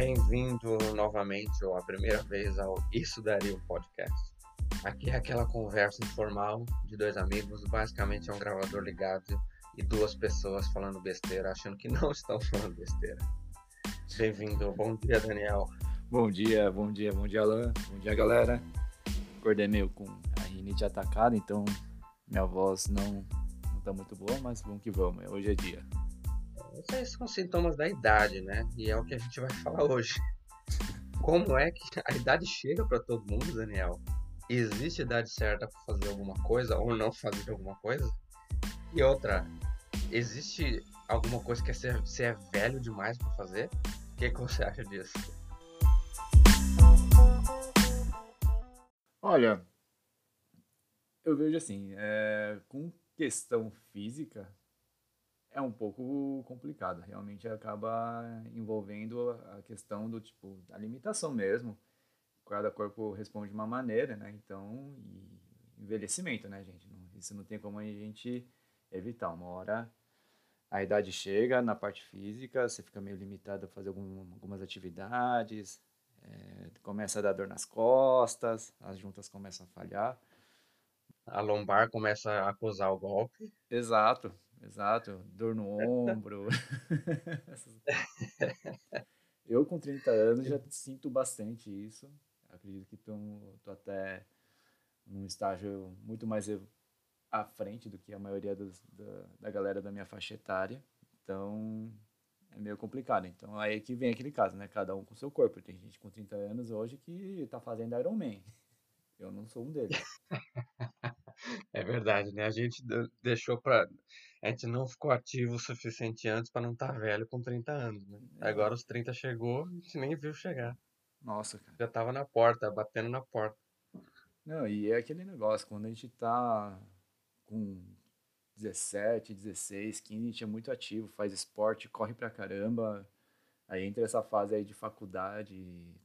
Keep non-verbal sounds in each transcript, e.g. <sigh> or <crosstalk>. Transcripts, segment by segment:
Bem-vindo novamente, ou a primeira vez, ao Isso Daria um Podcast. Aqui é aquela conversa informal de dois amigos, basicamente é um gravador ligado e duas pessoas falando besteira, achando que não <laughs> estão falando besteira. Bem-vindo, bom dia, Daniel. Bom dia, bom dia, bom dia, Alan. Bom dia, galera. Acordei meio com a rinite atacada, então minha voz não, não tá muito boa, mas vamos que vamos, hoje é dia. Esses são sintomas da idade, né? E é o que a gente vai falar hoje. Como é que a idade chega para todo mundo, Daniel? Existe idade certa para fazer alguma coisa ou não fazer alguma coisa? E outra, existe alguma coisa que você é, é velho demais para fazer? O que, que você acha disso? Olha, eu vejo assim, é, com questão física, é um pouco complicado. Realmente acaba envolvendo a questão do tipo, a limitação mesmo. Cada corpo responde de uma maneira, né? Então, envelhecimento, né, gente? Isso não tem como a gente evitar. Uma hora a idade chega na parte física, você fica meio limitado a fazer algum, algumas atividades, é, começa a dar dor nas costas, as juntas começam a falhar a lombar começa a acusar o golpe. Exato, exato. Dor no ombro. <laughs> <laughs> eu com 30 anos já sinto bastante isso. Acredito que estou até num estágio muito mais à frente do que a maioria dos, da, da galera da minha faixa etária. Então, é meio complicado. Então, aí que vem aquele caso, né? Cada um com seu corpo. Tem gente com 30 anos hoje que está fazendo Iron Man. Eu não sou um deles. <laughs> É verdade, né? A gente deixou pra. A gente não ficou ativo o suficiente antes para não estar tá velho com 30 anos, né? É. Agora os 30 chegou, a gente nem viu chegar. Nossa, cara. Já tava na porta, batendo na porta. Não, e é aquele negócio, quando a gente tá com 17, 16, 15, a gente é muito ativo, faz esporte, corre pra caramba. Aí entra essa fase aí de faculdade,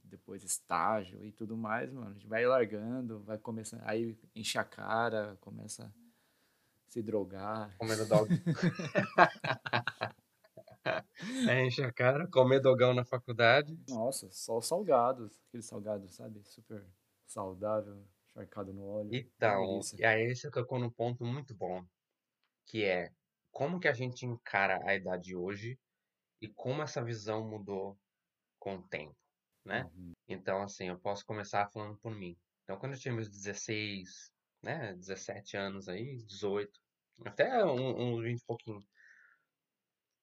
depois estágio e tudo mais, mano. A gente vai largando, vai começando, aí enche a cara, começa se drogar. Comendo dog. <laughs> é, enche a cara, comer dogão na faculdade. Nossa, só salgados, aqueles salgados, sabe? Super saudável, charcado no óleo. Então, e aí você tocou num ponto muito bom, que é como que a gente encara a idade hoje e como essa visão mudou com o tempo, né? Uhum. Então, assim, eu posso começar falando por mim. Então, quando eu tinha meus 16, né, 17 anos aí, 18, até uns um, um 20 e pouquinho,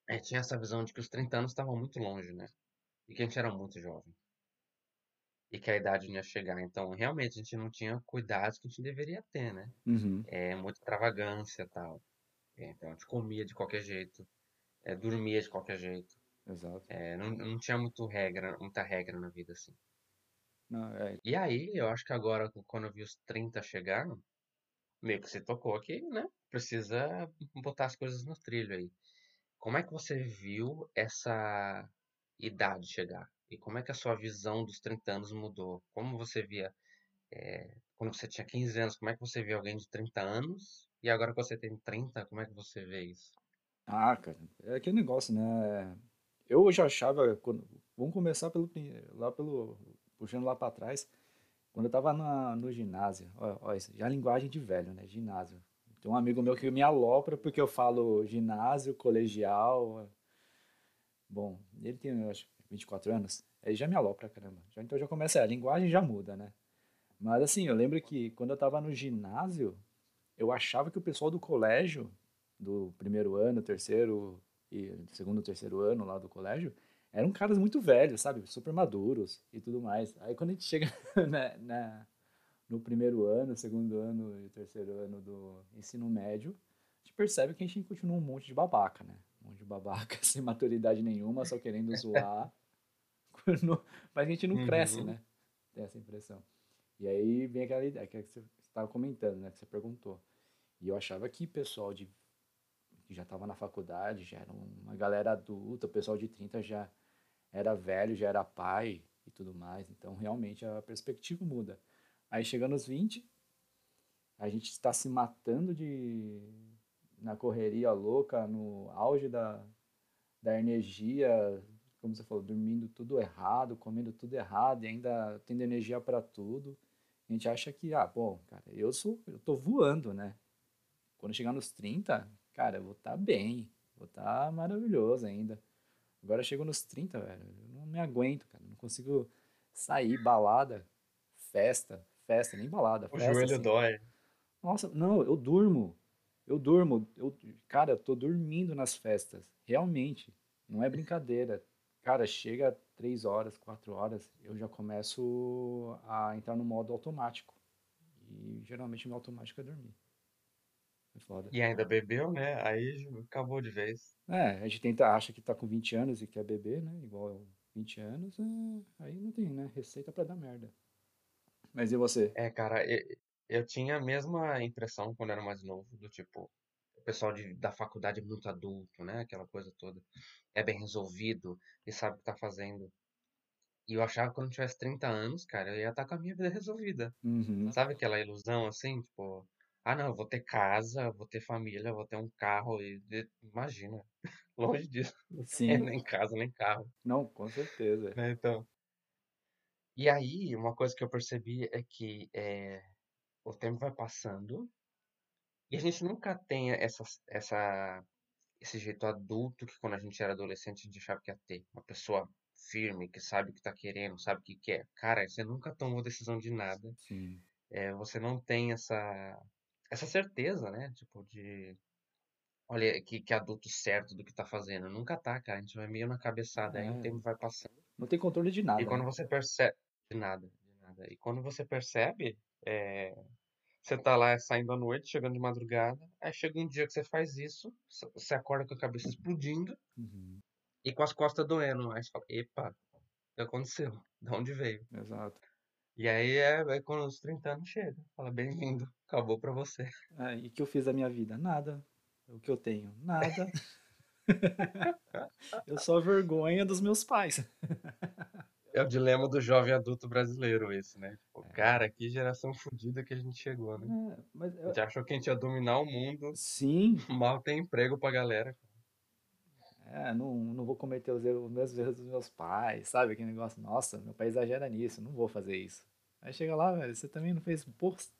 eu tinha essa visão de que os 30 anos estavam muito longe, né? E que a gente era muito jovem. E que a idade não ia chegar. Então, realmente, a gente não tinha cuidados que a gente deveria ter, né? Uhum. É, muita extravagância e tal. Então, a gente comia de qualquer jeito é, dormia de qualquer jeito. Exato. É, não, não tinha muito regra, muita regra na vida, assim. Não, é... E aí, eu acho que agora, quando eu vi os 30 chegar, meio que você tocou aqui, né? Precisa botar as coisas no trilho aí. Como é que você viu essa idade chegar? E como é que a sua visão dos 30 anos mudou? Como você via, é, quando você tinha 15 anos, como é que você via alguém de 30 anos? E agora que você tem 30, como é que você vê isso? Ah, cara, é aquele negócio, né? Eu já achava, quando, vamos começar pelo, lá pelo, puxando lá para trás, quando eu tava na, no ginásio, ó, ó, já é linguagem de velho, né? Ginásio. Tem um amigo meu que me alopra porque eu falo ginásio, colegial. Bom, ele tem, eu acho, 24 anos, aí já me alopra, caramba. Já, então já começa, a linguagem já muda, né? Mas assim, eu lembro que quando eu tava no ginásio, eu achava que o pessoal do colégio do primeiro ano, terceiro e segundo, terceiro ano lá do colégio, eram caras muito velhos, sabe? Super maduros e tudo mais. Aí quando a gente chega <laughs> na, na, no primeiro ano, segundo ano e terceiro ano do ensino médio, a gente percebe que a gente continua um monte de babaca, né? Um monte de babaca <laughs> sem maturidade nenhuma, só querendo zoar. <laughs> Mas a gente não cresce, uhum. né? Tem essa impressão. E aí vem aquela ideia que você estava comentando, né? Que você perguntou. E eu achava que pessoal de que já estava na faculdade, já era uma galera adulta, o pessoal de 30 já era velho, já era pai e tudo mais. Então, realmente, a perspectiva muda. Aí, chegando aos 20, a gente está se matando de na correria louca, no auge da, da energia, como você falou, dormindo tudo errado, comendo tudo errado e ainda tendo energia para tudo. A gente acha que, ah, bom, cara, eu sou, eu tô voando, né? Quando chegar nos 30, cara, eu vou estar tá bem, vou estar tá maravilhoso ainda. Agora chego nos 30, velho, eu não me aguento, cara, não consigo sair, balada, festa, festa, nem balada, o festa. O joelho assim. dói. Nossa, não, eu durmo. Eu durmo, eu, cara, eu tô dormindo nas festas, realmente. Não é brincadeira. Cara, chega três horas, quatro horas, eu já começo a entrar no modo automático. E geralmente meu automático é dormir. É foda. E ainda bebeu, né? Aí acabou de vez. É, a gente tenta, acha que tá com 20 anos e quer beber, né? Igual 20 anos, é... aí não tem, né? Receita para dar merda. Mas e você? É, cara, eu, eu tinha a mesma impressão quando era mais novo, do tipo, o pessoal de, da faculdade é muito adulto, né? Aquela coisa toda. É bem resolvido e sabe o que tá fazendo. E eu achava que quando eu tivesse 30 anos, cara, eu ia estar tá com a minha vida resolvida. Uhum. Sabe aquela ilusão assim, tipo, ah não, eu vou ter casa, vou ter família, vou ter um carro e imagina, <laughs> longe disso. <laughs> Sim. É, nem casa, nem carro. Não, com certeza. Né, então. E aí, uma coisa que eu percebi é que é, o tempo vai passando e a gente nunca tem essa, essa, esse jeito adulto que quando a gente era adolescente a gente achava que ia ter. Uma pessoa firme, que sabe o que tá querendo, sabe o que quer. Cara, você nunca tomou decisão de nada. Sim. É, você não tem essa, essa certeza, né? Tipo, de. Olha, que, que adulto certo do que tá fazendo. Nunca tá, cara. A gente vai meio na cabeçada, é. aí o é. tempo vai passando. Não tem controle de nada. E quando né? você percebe. De nada, de nada. E quando você percebe, é, você tá lá saindo à noite, chegando de madrugada, aí chega um dia que você faz isso, você acorda com a cabeça explodindo uhum. e com as costas doendo. Aí você fala, epa, o que aconteceu? <laughs> De onde veio? Exato. E aí é, é quando os 30 anos chegam. Fala, bem-vindo, acabou pra você. É, e o que eu fiz da minha vida? Nada. O que eu tenho? Nada. <laughs> eu sou a vergonha dos meus pais. É o dilema do jovem adulto brasileiro esse, né? Tipo, é. cara, que geração fodida que a gente chegou, né? É, mas eu... A gente achou que a gente ia dominar o mundo. Sim. <laughs> Mal tem emprego pra galera. É, não, não vou cometer os, erros, os mesmos erros dos meus pais, sabe? Aquele negócio, nossa, meu pai exagera nisso, não vou fazer isso. Aí chega lá, velho, você também não fez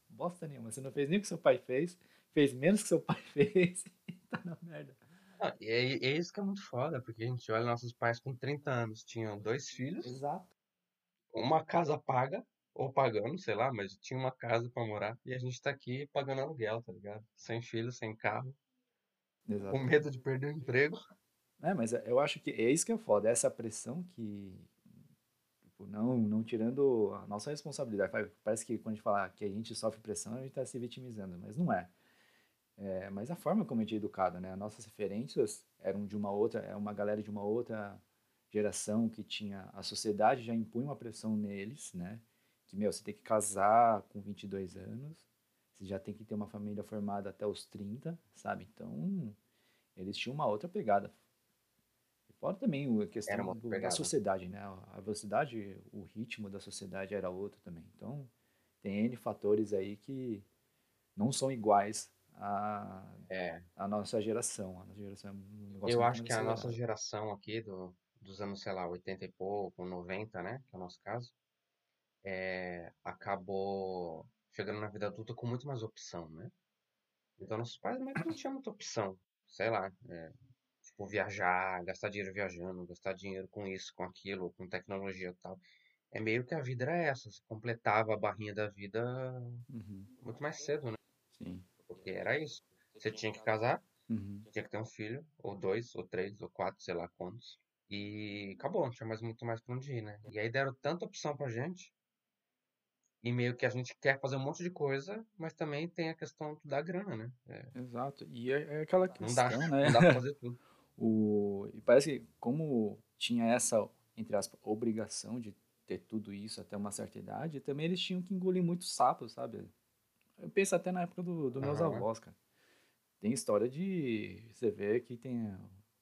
bosta nenhuma, você não fez nem o que seu pai fez, fez menos que seu pai <laughs> fez e tá na merda. Ah, e é, é, isso que é muito foda, porque a gente olha nossos pais com 30 anos, tinham dois filhos. Exato. Uma casa paga, ou pagando, sei lá, mas tinha uma casa para morar. E a gente tá aqui pagando aluguel, tá ligado? Sem filho, sem carro. Exato. Com medo de perder o emprego. É, mas eu acho que é isso que é foda, essa pressão que. Tipo, não, não tirando a nossa responsabilidade. Parece que quando a gente fala que a gente sofre pressão, a gente tá se vitimizando, mas não é. É, mas a forma como a gente é educado, né? As nossas referências eram de uma outra, é uma galera de uma outra geração que tinha a sociedade já impunha uma pressão neles, né? Que meu, você tem que casar com 22 anos, você já tem que ter uma família formada até os 30, sabe? Então, eles tinham uma outra pegada. Fora também a questão do, da sociedade, né? A velocidade, o ritmo da sociedade era outro também. Então, tem N fatores aí que não são iguais a, é. a nossa geração. A nossa geração é um Eu acho que a nossa geração aqui, do, dos anos, sei lá, 80 e pouco, 90, né? Que é o nosso caso, é, acabou chegando na vida adulta com muito mais opção, né? Então nossos pais meio que não tinham muita opção. Sei lá, é, tipo, viajar, gastar dinheiro viajando, gastar dinheiro com isso, com aquilo, com tecnologia e tal. É meio que a vida era essa, você completava a barrinha da vida uhum. muito mais cedo, né? Sim. Porque era isso. Você tinha que casar, uhum. tinha que ter um filho, ou dois, ou três, ou quatro, sei lá quantos. E acabou, não tinha mais muito mais pra onde ir, né? E aí deram tanta opção pra gente. E meio que a gente quer fazer um monte de coisa, mas também tem a questão da grana, né? É. Exato. E é, é aquela questão, não dá, né? Não dá pra fazer tudo. <laughs> o... E parece que como tinha essa, entre aspas, obrigação de ter tudo isso até uma certa idade, também eles tinham que engolir muito sapo, sabe? Eu penso até na época dos do meus uhum. avós, cara. Tem história de. Você vê que tem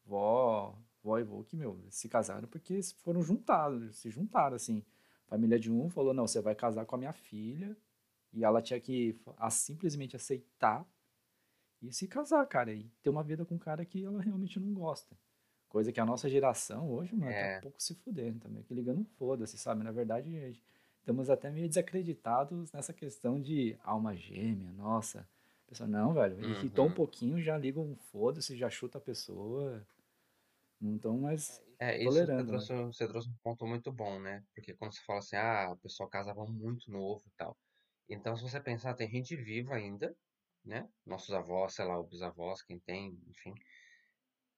vó, vó e vô que, meu, se casaram porque foram juntados, se juntaram, assim. A família de um falou: não, você vai casar com a minha filha. E ela tinha que a, simplesmente aceitar e se casar, cara. E ter uma vida com um cara que ela realmente não gosta. Coisa que a nossa geração hoje, mano, tá É, um pouco se fudendo, tá meio que ligando um foda-se, sabe? Na verdade, estamos até meio desacreditados nessa questão de alma gêmea, nossa. A pessoa, não, velho, irritou um uhum. pouquinho, já liga um foda-se, já chuta a pessoa. Não estão mais É, isso você né? trouxe, você trouxe um ponto muito bom, né? Porque quando você fala assim, ah, o pessoal casava muito novo e tal. Então, se você pensar, tem gente viva ainda, né? Nossos avós, sei lá, os bisavós, quem tem, enfim,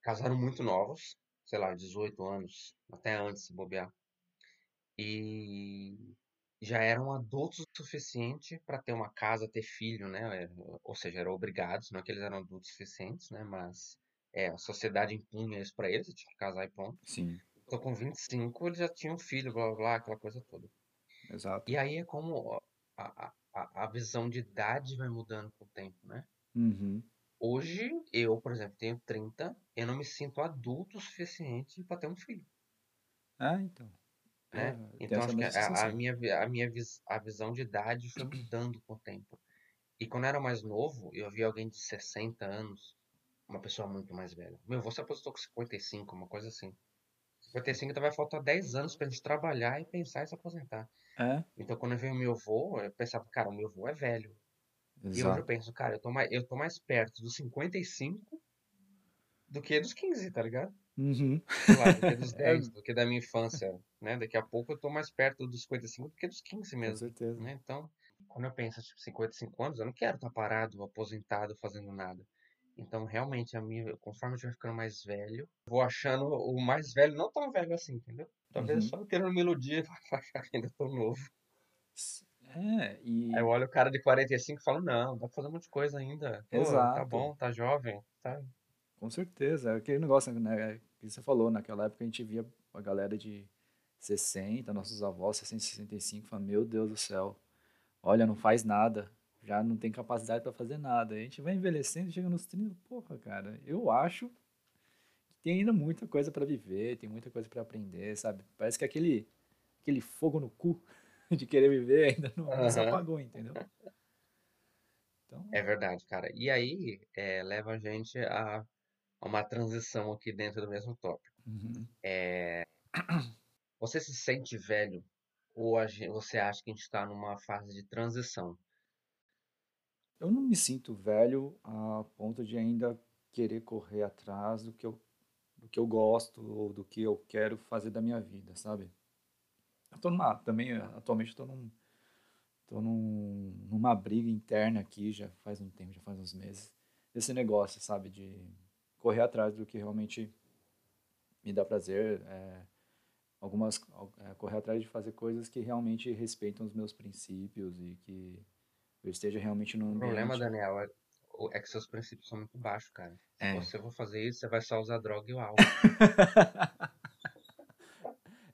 casaram muito novos, sei lá, 18 anos, até antes de bobear. E já eram adultos o suficiente para ter uma casa, ter filho, né? É, Ou seja, eram obrigados, não é que eles eram adultos suficientes, né? Mas é, a sociedade impunha isso para eles, tinha que casar e pronto. Sim, Então, com 25, eles já tinham filho, blá blá blá, aquela coisa toda. exato. E aí é como a, a, a a visão de idade vai mudando com o tempo, né? Uhum. Hoje, eu, por exemplo, tenho 30, eu não me sinto adulto o suficiente para ter um filho, Ah, então. É, né? tem Então, acho que a, a minha, a minha vis- a visão de idade foi mudando com o tempo. E quando eu era mais novo, eu via alguém de 60 anos, uma pessoa muito mais velha. Meu avô se aposentou com 55, uma coisa assim. 55, então vai faltar 10 anos pra gente trabalhar e pensar em se aposentar. É, Então, quando eu vi o meu avô, eu pensava, cara, o meu avô é velho. E hoje eu exato. penso, cara, eu tô mais, eu tô mais perto dos 55 do que dos 15, tá ligado? Uhum. Sei lá, do que dos <laughs> É, 10, do que da minha infância, né? Daqui a pouco eu tô mais perto dos 55 do que dos 15 com mesmo, certeza. né? Então, quando eu penso, tipo, 55 anos, eu não quero estar parado, aposentado, fazendo nada. Então, realmente, a minha, conforme eu estiver ficando mais velho, vou achando o mais velho não tão velho assim, entendeu? Talvez Uhum. só querendo me iludir <laughs> pra achar que ainda tô novo. É, Aí eu e olho o cara de 45 e falo, não, dá pra fazer um monte de coisa ainda. Pô, tá exato, bom, tá jovem, tá? com certeza. É aquele negócio, né, que você falou, naquela época a gente via a galera de 60, nossos avós, 60, 65, falando, meu Deus do céu, olha, não faz nada, já não tem capacidade para fazer nada. A gente vai envelhecendo, chega nos 30, porra, cara, eu acho que tem ainda muita coisa para viver, tem muita coisa para aprender, sabe? Parece que aquele, aquele fogo no cu <laughs> de querer viver ainda não, não se apagou, entendeu? Então, É verdade, cara. E aí, é, leva a gente a, a uma transição aqui dentro do mesmo tópico. uhum. É, você se sente velho ou a você acha que a gente está numa fase de transição? Eu não me sinto velho a ponto de ainda querer correr atrás do que eu, do que eu gosto ou do que eu quero fazer da minha vida, sabe? Eu tô numa, também, atualmente tô num, tô num, numa briga interna aqui, já faz um tempo, já faz uns meses, desse negócio, sabe? De correr atrás do que realmente me dá prazer, é, algumas, al- é, correr atrás de fazer coisas que realmente respeitam os meus princípios e que eu esteja realmente num O problema, ambiente Daniel, é, é que seus princípios são muito baixos, cara. Se É. você for fazer isso, você vai só usar droga e o álcool. <laughs>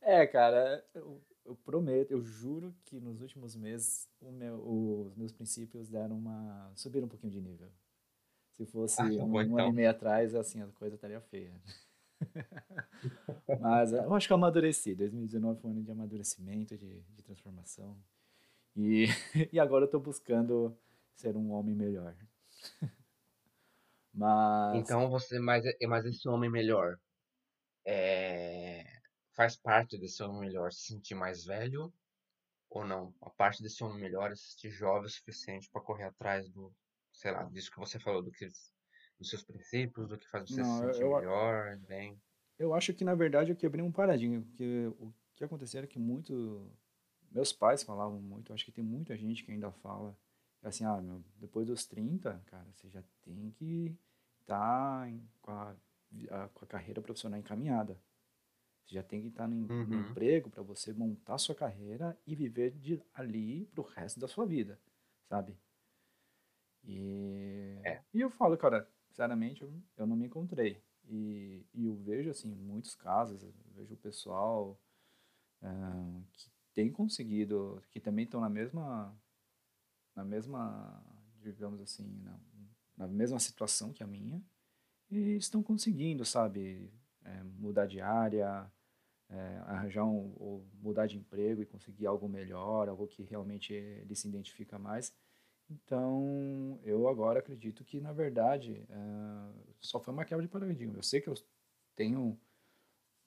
É, cara, eu, eu prometo, eu juro que nos últimos meses meu- os meus princípios deram uma. subiram um pouquinho de nível. Se fosse Ah, um, bom um ano e então. meio atrás, assim, a coisa estaria feia. <laughs> Mas eu acho que eu amadureci. 2019 foi um ano de amadurecimento, de, de transformação. E, <laughs> e agora eu tô buscando ser um homem melhor. <laughs> Mas Então você, mas, mas esse homem melhor é, faz parte desse homem melhor se sentir mais velho ou não? A parte desse homem melhor é se sentir jovem o suficiente para correr atrás do, sei lá, disso que você falou, do que, dos seus princípios, do que faz você se não, eu, sentir eu, melhor, bem. Eu acho que, na verdade, eu quebrei um paradigma, porque o que aconteceu era que muito... Meus pais falavam muito, acho que tem muita gente que ainda fala, assim, ah, meu, depois dos 30, cara, você já tem que estar com, a, a- com a carreira profissional encaminhada. Você já tem que estar no, em- no Uhum. emprego para você montar sua carreira e viver de ali pro resto da sua vida, sabe? E, É. e eu falo, cara, sinceramente, eu, eu não me encontrei. E, e eu vejo, assim, muitos casos, eu vejo o pessoal ah, que tem conseguido, que também estão na mesma, na mesma, digamos assim, na, na mesma situação que a minha, e estão conseguindo, sabe, é, mudar de área, é, arranjar um, ou mudar de emprego e conseguir algo melhor, algo que realmente ele se identifica mais. Então, eu agora acredito que, na verdade, eh, só foi uma quebra de paradigma. Eu sei que eu tenho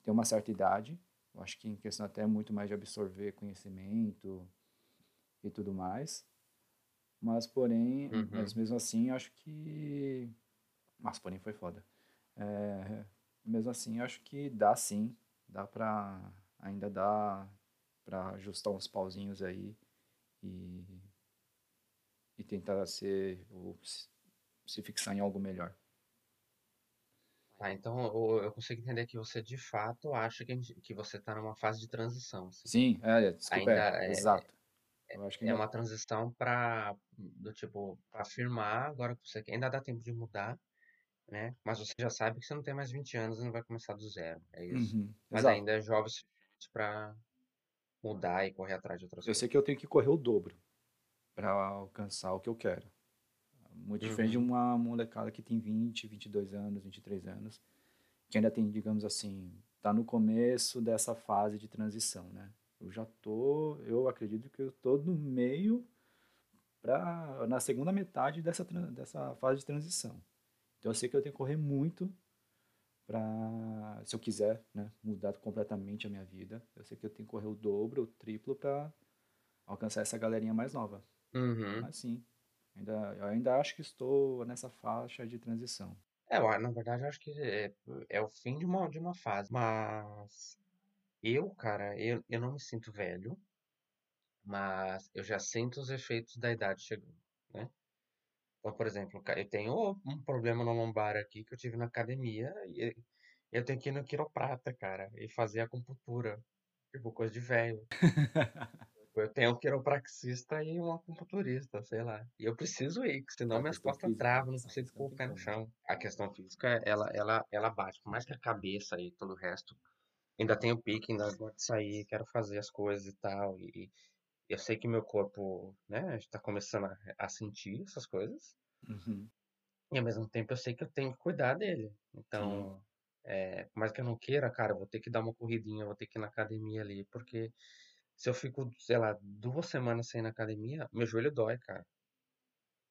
tem uma certa idade, eu acho que em questão até muito mais de absorver conhecimento e tudo mais. Mas, porém, uhum. mas mesmo assim, acho que. Mas, porém, foi foda. É, mesmo assim, acho que dá sim. Dá pra. Ainda dá pra ajustar uns pauzinhos aí e. E tentar ser. Ou se fixar em algo melhor. Ah, então eu, consigo entender que você de fato acha que, que você está numa fase de transição. Assim. Sim, é, desculpa, Ainda é, é, exato. Eu acho que é uma transição para do tipo para afirmar agora que você ainda dá tempo de mudar, né? Mas você já sabe que você não tem mais 20 anos e não vai começar do zero, é isso. Uhum, Mas exato. ainda é jovem para mudar e correr atrás de outras eu coisas. Eu sei que eu tenho que correr o dobro para alcançar o que eu quero. Muito uhum. diferente de uma molecada que tem 20, 22 anos, 23 anos, que ainda tem, digamos assim, tá no começo dessa fase de transição, né? Eu já tô, eu acredito que eu tô no meio para na segunda metade dessa dessa fase de transição. Então eu sei que eu tenho que correr muito para se eu quiser, né, mudar completamente a minha vida, eu sei que eu tenho que correr o dobro, o triplo para alcançar essa galerinha mais nova. Uhum. Mas sim, ainda eu ainda acho que estou nessa faixa de transição. É, na verdade, eu acho que é, é o fim de uma, de uma fase. Mas eu, cara, eu, eu não me sinto velho, mas eu já sinto os efeitos da idade chegando, né? Então, por exemplo, eu tenho um problema no lombar aqui que eu tive na academia e eu tenho que ir no quiroprata, cara, e fazer acupuntura. Tipo, coisa de velho. <laughs> eu tenho um quiropraxista e um acupunturista, sei lá. E eu preciso ir, senão minhas costas física, travam, não consigo pôr o pé no chão. A questão física, ela, ela, ela bate. Por mais que a cabeça e todo o resto ainda tenho pique, ainda gosto de sair, quero fazer as coisas e tal. E, eu sei que meu corpo, né, está começando a, a, sentir essas coisas. Uhum. E ao mesmo tempo eu sei que eu tenho que cuidar dele. Então, é, por mais que eu não queira, cara, eu vou ter que dar uma corridinha, vou ter que ir na academia ali, porque se eu fico, sei lá, duas semanas sem ir na academia, meu joelho dói, cara.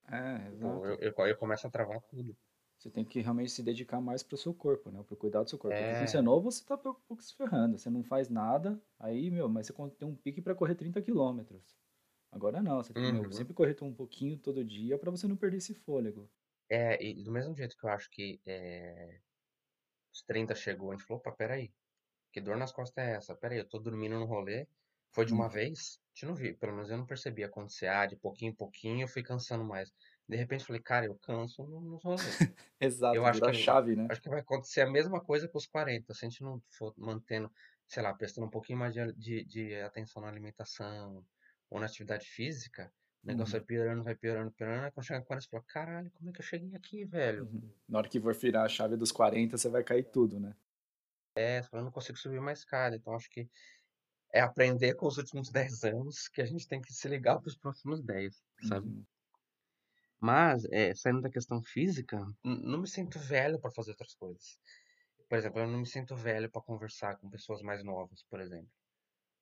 É, exato. Eu, eu, eu começo a travar tudo. Você tem que realmente se dedicar mais pro seu corpo, né? Pro cuidar do seu corpo. É. Porque se você é novo, você tá um pouco se ferrando. Você não faz nada, aí, meu, mas você tem um pique para correr 30 quilômetros. Agora não, você tem que uhum. sempre correr um pouquinho todo dia para você não perder esse fôlego. É, e do mesmo jeito que eu acho que é, os 30 chegou, a gente falou, opa, peraí, que dor nas costas é essa? Peraí, eu tô dormindo no rolê, foi de uma hum. vez? A gente não viu, pelo menos eu não percebi acontecer, ah, de pouquinho em pouquinho eu fui cansando mais. De repente falei, cara, eu canso nos rolês. <laughs> Exato, eu acho que, chave, né? Acho que vai acontecer a mesma coisa com os 40. Se a gente não for mantendo, sei lá, prestando um pouquinho mais de, de, de atenção na alimentação ou na atividade física, o negócio uhum. vai piorando, vai piorando, piorando. Aí quando chega 40, você fala, caralho, como é que eu cheguei aqui, velho? Uhum. Na hora que for virar a chave dos 40, você vai cair tudo, né? É, eu não consigo subir mais escada. Então acho que é aprender com os últimos 10 anos que a gente tem que se ligar para os próximos 10, sabe? Uhum. Mas, é, saindo da questão física, não me sinto velho para fazer outras coisas. Por exemplo, eu não me sinto velho para conversar com pessoas mais novas, por exemplo.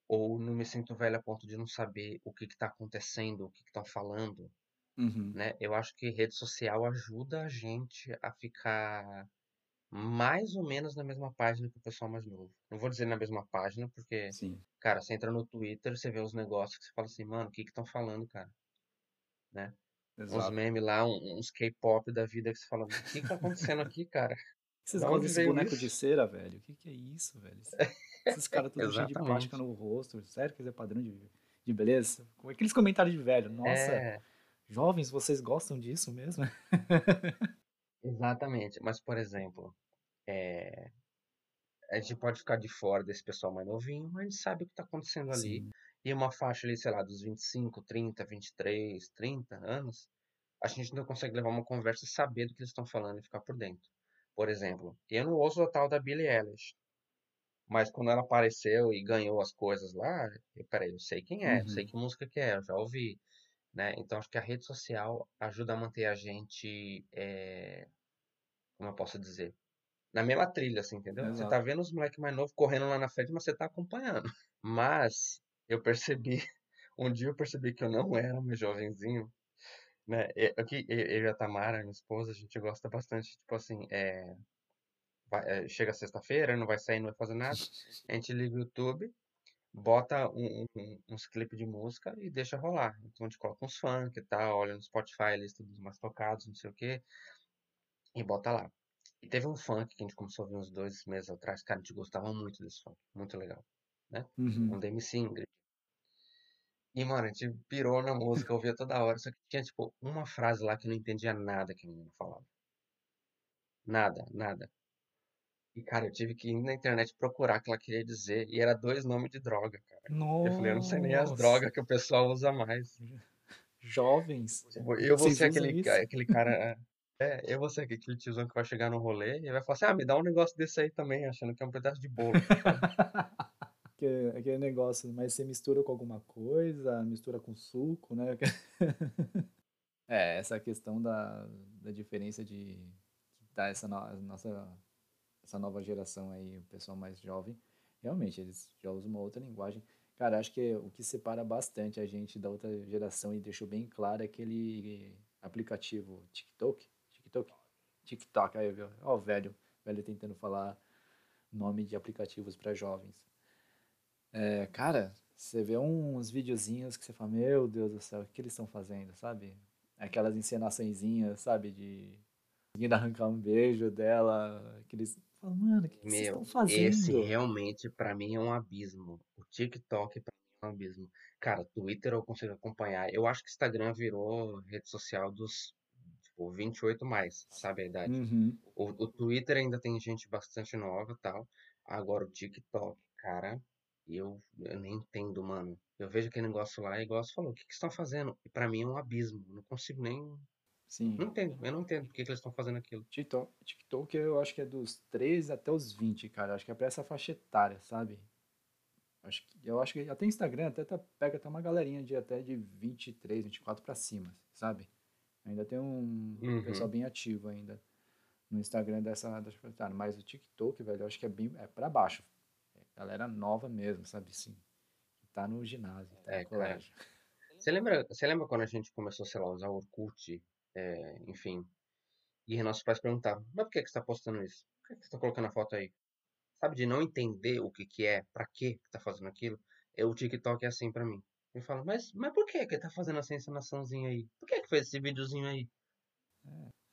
Ou não me sinto velho a ponto de não saber o que está acontecendo, o que estão falando. Uhum. Né? Eu acho que rede social ajuda a gente a ficar mais ou menos na mesma página que o pessoal mais novo. Não vou dizer na mesma página, porque, Sim. cara, você entra no Twitter, você vê os negócios que você fala assim, mano, o que estão falando, cara? Né? Exato. uns memes lá, uns K-pop da vida que você fala, o que tá acontecendo aqui, cara? <laughs> Vocês gostam desse boneco isso? de cera, velho? O que, que é isso, velho? Esses <laughs> caras todos cheios de plástica no rosto. Sério que isso é padrão de, de beleza? Aqueles comentários de velho. Nossa, é... jovens, vocês gostam disso mesmo? <laughs> Exatamente. Mas, por exemplo, é... a gente pode ficar de fora desse pessoal mais novinho, mas a gente sabe o que está acontecendo ali. Sim e uma faixa ali, sei lá, dos 25, 30, 23, 30 anos, a gente não consegue levar uma conversa e saber do que eles estão falando e ficar por dentro. Por exemplo, eu não ouço o tal da Billie Eilish, mas quando ela apareceu e ganhou as coisas lá, eu, peraí, eu sei quem é, uhum. eu sei uhum. que música que é, eu já ouvi. Né? Então acho que a rede social ajuda a manter a gente, é... como eu posso dizer, na mesma trilha, assim, entendeu? Exato. Você tá vendo os moleques mais novos correndo lá na frente, mas você tá acompanhando. <laughs> Mas eu percebi, <laughs> um dia eu percebi que eu não era mais jovenzinho, né? Aqui, eu e a Tamara, minha esposa, a gente gosta bastante, tipo assim, é, vai, é, chega sexta-feira, não vai sair, não vai fazer nada. A gente liga o YouTube, bota um, um, uns clipes de música e deixa rolar. Então a gente coloca uns funk e tal, olha no Spotify, a lista dos mais tocados, não sei o que, e bota lá. E teve um funk que a gente começou a ouvir uns dois meses atrás, cara, a gente gostava muito desse funk, muito legal, né? Uhum. Um da MC Ingrid. E, mano, a gente pirou na música, ouvia toda hora, só que tinha, tipo, uma frase lá que eu não entendia nada que a menina falava. Nada, nada. E, cara, eu tive que ir na internet procurar o que ela queria dizer. E era dois nomes de droga, cara. Eu falei, eu não sei nem as Nossa. drogas que o pessoal usa mais. Jovens. Eu vou Vocês ser aquele, isso? aquele cara. <laughs> É, eu vou ser aquele tiozão que vai chegar no rolê e vai falar assim: ah, me dá um negócio desse aí também, achando que é um pedaço de bolo. <laughs> Que- Aquele negócio, mas você mistura com alguma coisa, mistura com suco, né? <laughs> É, essa questão da, da diferença de que dá essa no- nossa essa nova geração aí, o pessoal mais jovem, realmente eles já usam uma outra linguagem. Cara, acho que o que separa bastante a gente da outra geração e deixou bem claro é aquele aplicativo TikTok, TikTok, TikTok, aí, viu? ó, o velho, velho tentando falar nome de aplicativos para jovens. É, cara, você vê uns videozinhos que você fala, meu Deus do céu, o que eles estão fazendo, sabe? Aquelas encenaçõezinhas, sabe, de conseguindo arrancar um beijo dela, aqueles... Fala, mano, o que, que vocês estão Meu, esse fazendo? realmente pra mim é um abismo. O TikTok pra mim é um abismo. Cara, Twitter eu consigo acompanhar. Eu acho que Instagram virou rede social dos, tipo, 28 mais, sabe a idade? Uhum. O, o Twitter ainda tem gente bastante nova e tal. Agora o TikTok, cara, eu, eu nem entendo, mano. Eu vejo aquele negócio lá e você falou, o que que estão fazendo? E pra mim é um abismo. Eu Não consigo nem. Sim. Não entendo, eu não entendo por que eles estão fazendo aquilo. TikTok, TikTok eu acho que é dos 13 até os 20, cara. Acho que é pra essa faixa etária, sabe? Acho que, eu acho que até Instagram até tá- pega até uma galerinha de até de 23, 24 pra cima, sabe? Ainda tem um pessoal Uhum. bem ativo ainda no Instagram dessa, dessa faixa etária. Mas o TikTok, velho, eu acho que é bem é pra baixo. É galera nova mesmo, sabe? Sim. Tá no ginásio, tá É, no cara. colégio. Você lembra, você lembra quando a gente começou, sei lá, a usar o Orkut, é, enfim, e nossos pais perguntavam, mas por que que você tá postando isso? Por que que você tá colocando a foto aí? Sabe, de não entender o que que é, pra que que tá fazendo aquilo? É, o TikTok é assim pra mim. Eu falo, mas, mas por que que tá fazendo essa encenaçãozinha aí? Por que que fez esse videozinho aí?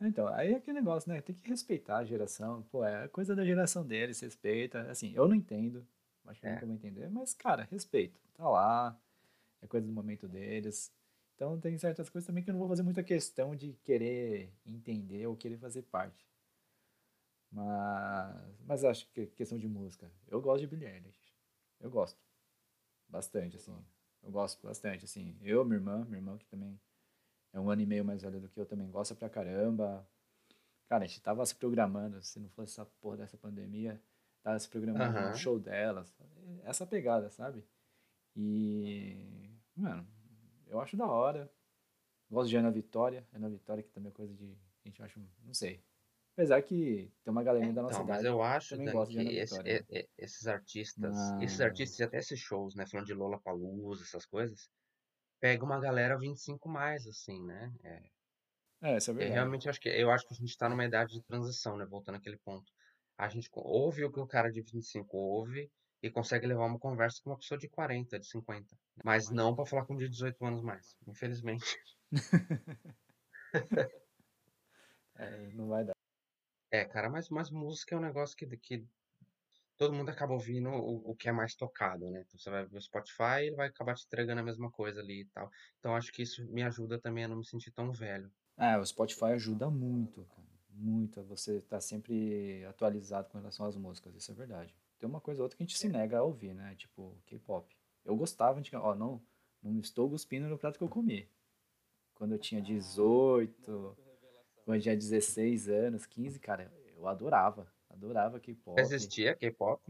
Então, aí é aquele negócio, né? Tem que respeitar a geração. Pô, é coisa da geração deles, respeita. Assim, eu não entendo, acho que eu É, nunca vou entender, mas, cara, respeito. Tá lá, é coisa do momento deles. Então, tem certas coisas também que eu não vou fazer muita questão de querer entender ou querer fazer parte. Mas, mas acho que questão de música. Eu gosto de Billie Eilish. Eu gosto bastante, assim. Eu gosto bastante, assim. Eu, minha irmã, minha irmã que também é um ano e meio mais velha do que eu, também gosta pra caramba. Cara, a gente tava se programando, se não fosse essa porra dessa pandemia, tava se programando Aham. show delas. Essa pegada, sabe? E, mano, eu acho da hora. Gosto de Ana Vitória. Ana Vitória, que também é coisa de. A gente acha, não sei. Apesar que tem uma É, galerinha da nossa então, mas idade eu que acho, de que Ana esse- Vitória, né? e- e- esses artistas, esses artistas e Mas. até esses shows, né, falando de Lollapalooza, essas coisas, pega uma galera 25 mais, assim, né? É, É, isso é eu verdade. realmente acho que, eu acho que a gente tá numa idade de transição, né, voltando àquele ponto. A gente ouve o que o cara de 25 ouve e consegue levar uma conversa com uma pessoa de 40, de 50. Mas não pra falar com um de 18 anos mais, infelizmente. <laughs> É, não vai dar. É, cara, mas, mas música é um negócio que, que todo mundo acaba ouvindo o, o que é mais tocado, né? Então você vai ver o Spotify, ele vai acabar te entregando a mesma coisa ali e tal. Então acho que isso me ajuda também a não me sentir tão velho. É, o Spotify ajuda muito, cara. Muito você estar sempre atualizado com relação às músicas, isso é verdade. Tem uma coisa ou outra que a gente se nega a ouvir, né? Tipo, K-pop. Eu gostava de. Ó, não, não estou cuspindo no prato que eu comi. Quando eu tinha 18, quando eu tinha 16 anos, 15, cara, eu adorava. Adorava K-pop. existia K-pop?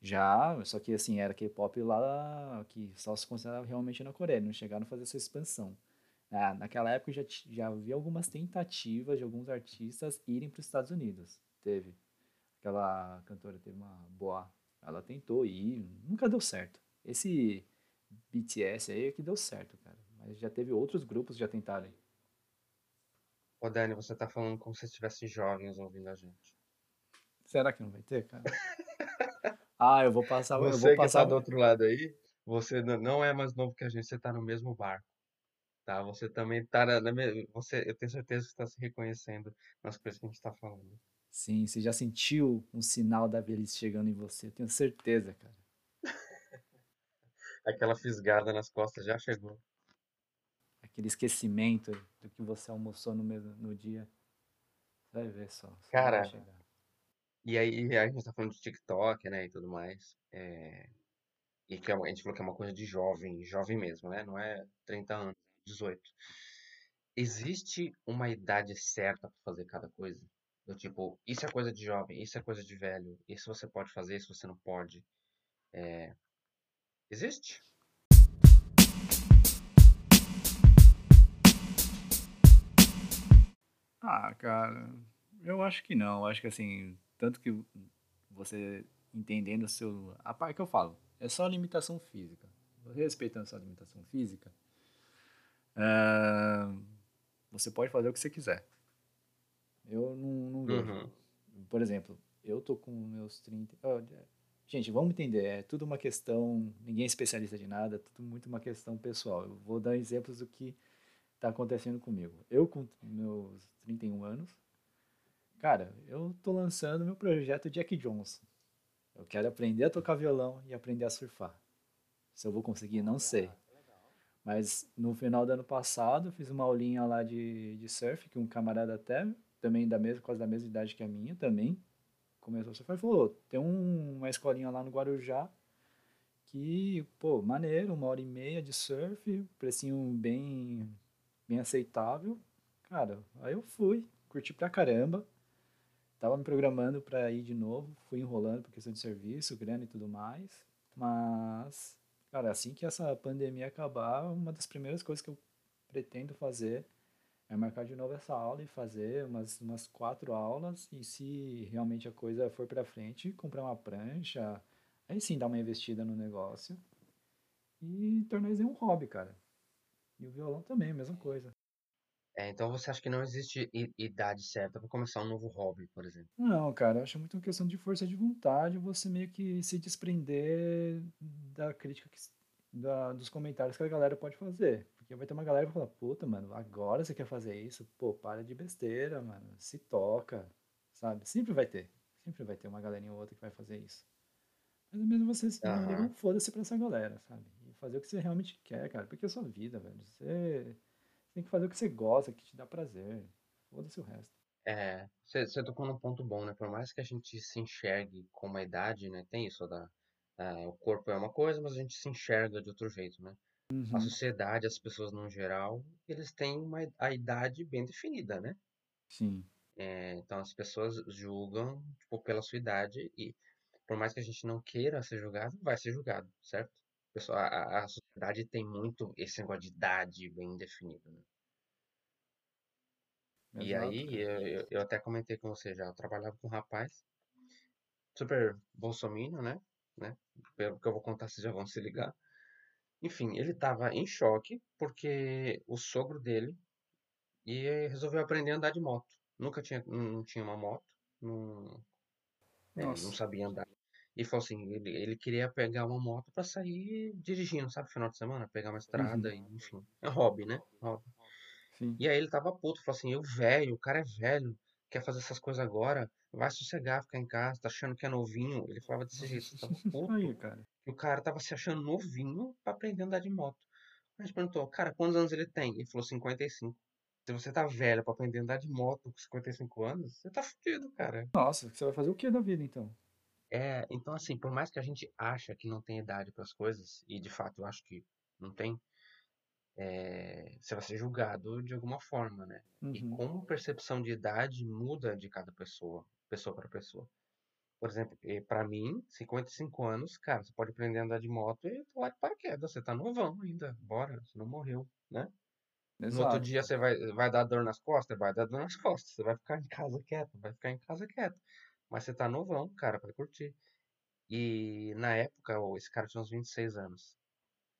Já, só que assim, era K-pop lá que só se considerava realmente na Coreia, não chegaram a fazer essa expansão. Ah, naquela época já, já havia algumas tentativas de alguns artistas irem para os Estados Unidos. Teve. Aquela cantora teve uma boa. Ela tentou ir, nunca deu certo. Esse BTS aí é que deu certo, cara. Mas já teve outros grupos que já tentaram. ir. Ô Dani, você tá falando como se estivesse jovens ouvindo a gente. Será que não vai ter, cara? <laughs> Ah, eu vou passar, eu Você vou que tá passar. do outro lado aí, você não é mais novo que a gente, você tá no mesmo barco, tá? Você também tá na, na me- você, eu tenho certeza que você tá se reconhecendo nas coisas que a gente tá falando. Sim, você já sentiu um sinal da velhice chegando em você? Tenho certeza, cara. <laughs> Aquela fisgada nas costas já chegou. Aquele esquecimento do que você almoçou no mesmo no dia. Você vai ver só. Cara, e aí a gente tá falando de TikTok, né, e tudo mais. É, e que é a gente falou que é uma coisa de jovem, jovem mesmo, né? Não é 30 anos, 18. Existe uma idade certa pra fazer cada coisa? Do tipo, isso é coisa de jovem, isso é coisa de velho, isso você pode fazer, isso você não pode. É, existe? Ah, cara, eu acho que não. Eu acho que assim, tanto que você entendendo o seu. A parte que eu falo, é só limitação física. Respeitando sua limitação física, ah, você pode fazer o que você quiser. Eu não, não vejo. Uhum. Por exemplo, eu tô com meus 30. ó, é, Gente, vamos entender, é tudo uma questão. Ninguém é especialista de nada, é tudo muito uma questão pessoal. Eu vou dar exemplos do que tá acontecendo comigo. Eu, com meus 31 anos, cara, eu tô lançando meu projeto Jack Johnson. Eu quero aprender a tocar violão e aprender a surfar. Se eu vou conseguir, não sei. Mas no final do ano passado, eu fiz uma aulinha lá de, de surf, que um camarada até, também da mesma, quase da mesma idade que a minha, também. Começou a surfar e falou, tem um- uma escolinha lá no Guarujá que, pô, maneiro, uma hora e meia de surf, precinho bem, bem aceitável. Cara, aí eu fui, curti pra caramba, tava me programando pra ir de novo, fui enrolando por questão de serviço, grana e tudo mais, mas, cara, assim que essa pandemia acabar, uma das primeiras coisas que eu pretendo fazer é marcar de novo essa aula e fazer umas, umas quatro aulas, e se realmente a coisa for pra frente, comprar uma prancha, aí sim dar uma investida no negócio e tornar isso um hobby, cara. E o violão também, a mesma coisa. É, então você acha que não existe idade certa pra começar um novo hobby, por exemplo? Não, cara, eu acho muito uma questão de força de vontade, você meio que se desprender da crítica, que, da, dos comentários que a galera pode fazer. Porque vai ter uma galera que vai falar, puta, mano, agora você quer fazer isso? Pô, para de besteira, mano, se toca, sabe? Sempre vai ter, sempre vai ter uma galerinha ou outra que vai fazer isso. Mas mesmo você se não liga um Aham. foda-se pra essa galera, sabe? E fazer o que você realmente quer, cara, porque é sua vida, velho. Você tem que fazer o que você gosta, que te dá prazer. Foda-se o resto. É, você tocou num ponto bom, né? Por mais que a gente se enxergue como a idade, né? Tem isso da, ah, o corpo é uma coisa, mas a gente se enxerga de outro jeito, né? A Uhum, sociedade, as pessoas no geral, eles têm uma, a idade bem definida, né? sim. É, então as pessoas julgam, tipo, pela sua idade e por mais que a gente não queira ser julgado, vai ser julgado, certo? Pessoal, a, a a sociedade tem muito esse negócio de idade bem definido, né? E aí, eu, eu até comentei com você já, eu trabalhava com um rapaz, super bolsominion, né? né? Pelo que eu vou contar, vocês já vão se ligar. Enfim, ele tava em choque porque o sogro dele e resolveu aprender a andar de moto. Nunca tinha, não tinha uma moto, não, não sabia andar. E falou assim, ele, ele queria pegar uma moto pra sair dirigindo, sabe, final de semana, pegar uma Uhum. estrada, e, enfim. É hobby, né? Hobby. Sim. E aí ele tava puto, falou assim, eu velho, o cara é velho, quer fazer essas coisas agora, vai sossegar, ficar em casa, tá achando que é novinho. Ele falava desse jeito, tava Aí, puto. cara. E o cara tava se achando novinho pra aprender a andar de moto. A gente perguntou, cara, quantos anos ele tem? Ele falou 55. Se você tá velho pra aprender a andar de moto com 55 anos, você tá fudido, cara. Nossa, você vai fazer o que da vida então? É, então assim, por mais que a gente acha que não tem idade para as coisas, e de fato eu acho que não tem, é, você vai ser julgado de alguma forma, né? E Uhum. como a percepção de idade muda de cada pessoa, pessoa para pessoa. Por exemplo, para mim, 55 anos, cara, você pode aprender a andar de moto e pular de paraquedas, você tá novão ainda, bora, você não morreu, né? No outro Exato, dia você vai, vai dar dor nas costas, vai dar dor nas <laughs> costas, você vai ficar em casa quieto, vai ficar em casa quieto. Mas você tá novão, cara, vai curtir. E na época, esse cara tinha uns 26 anos.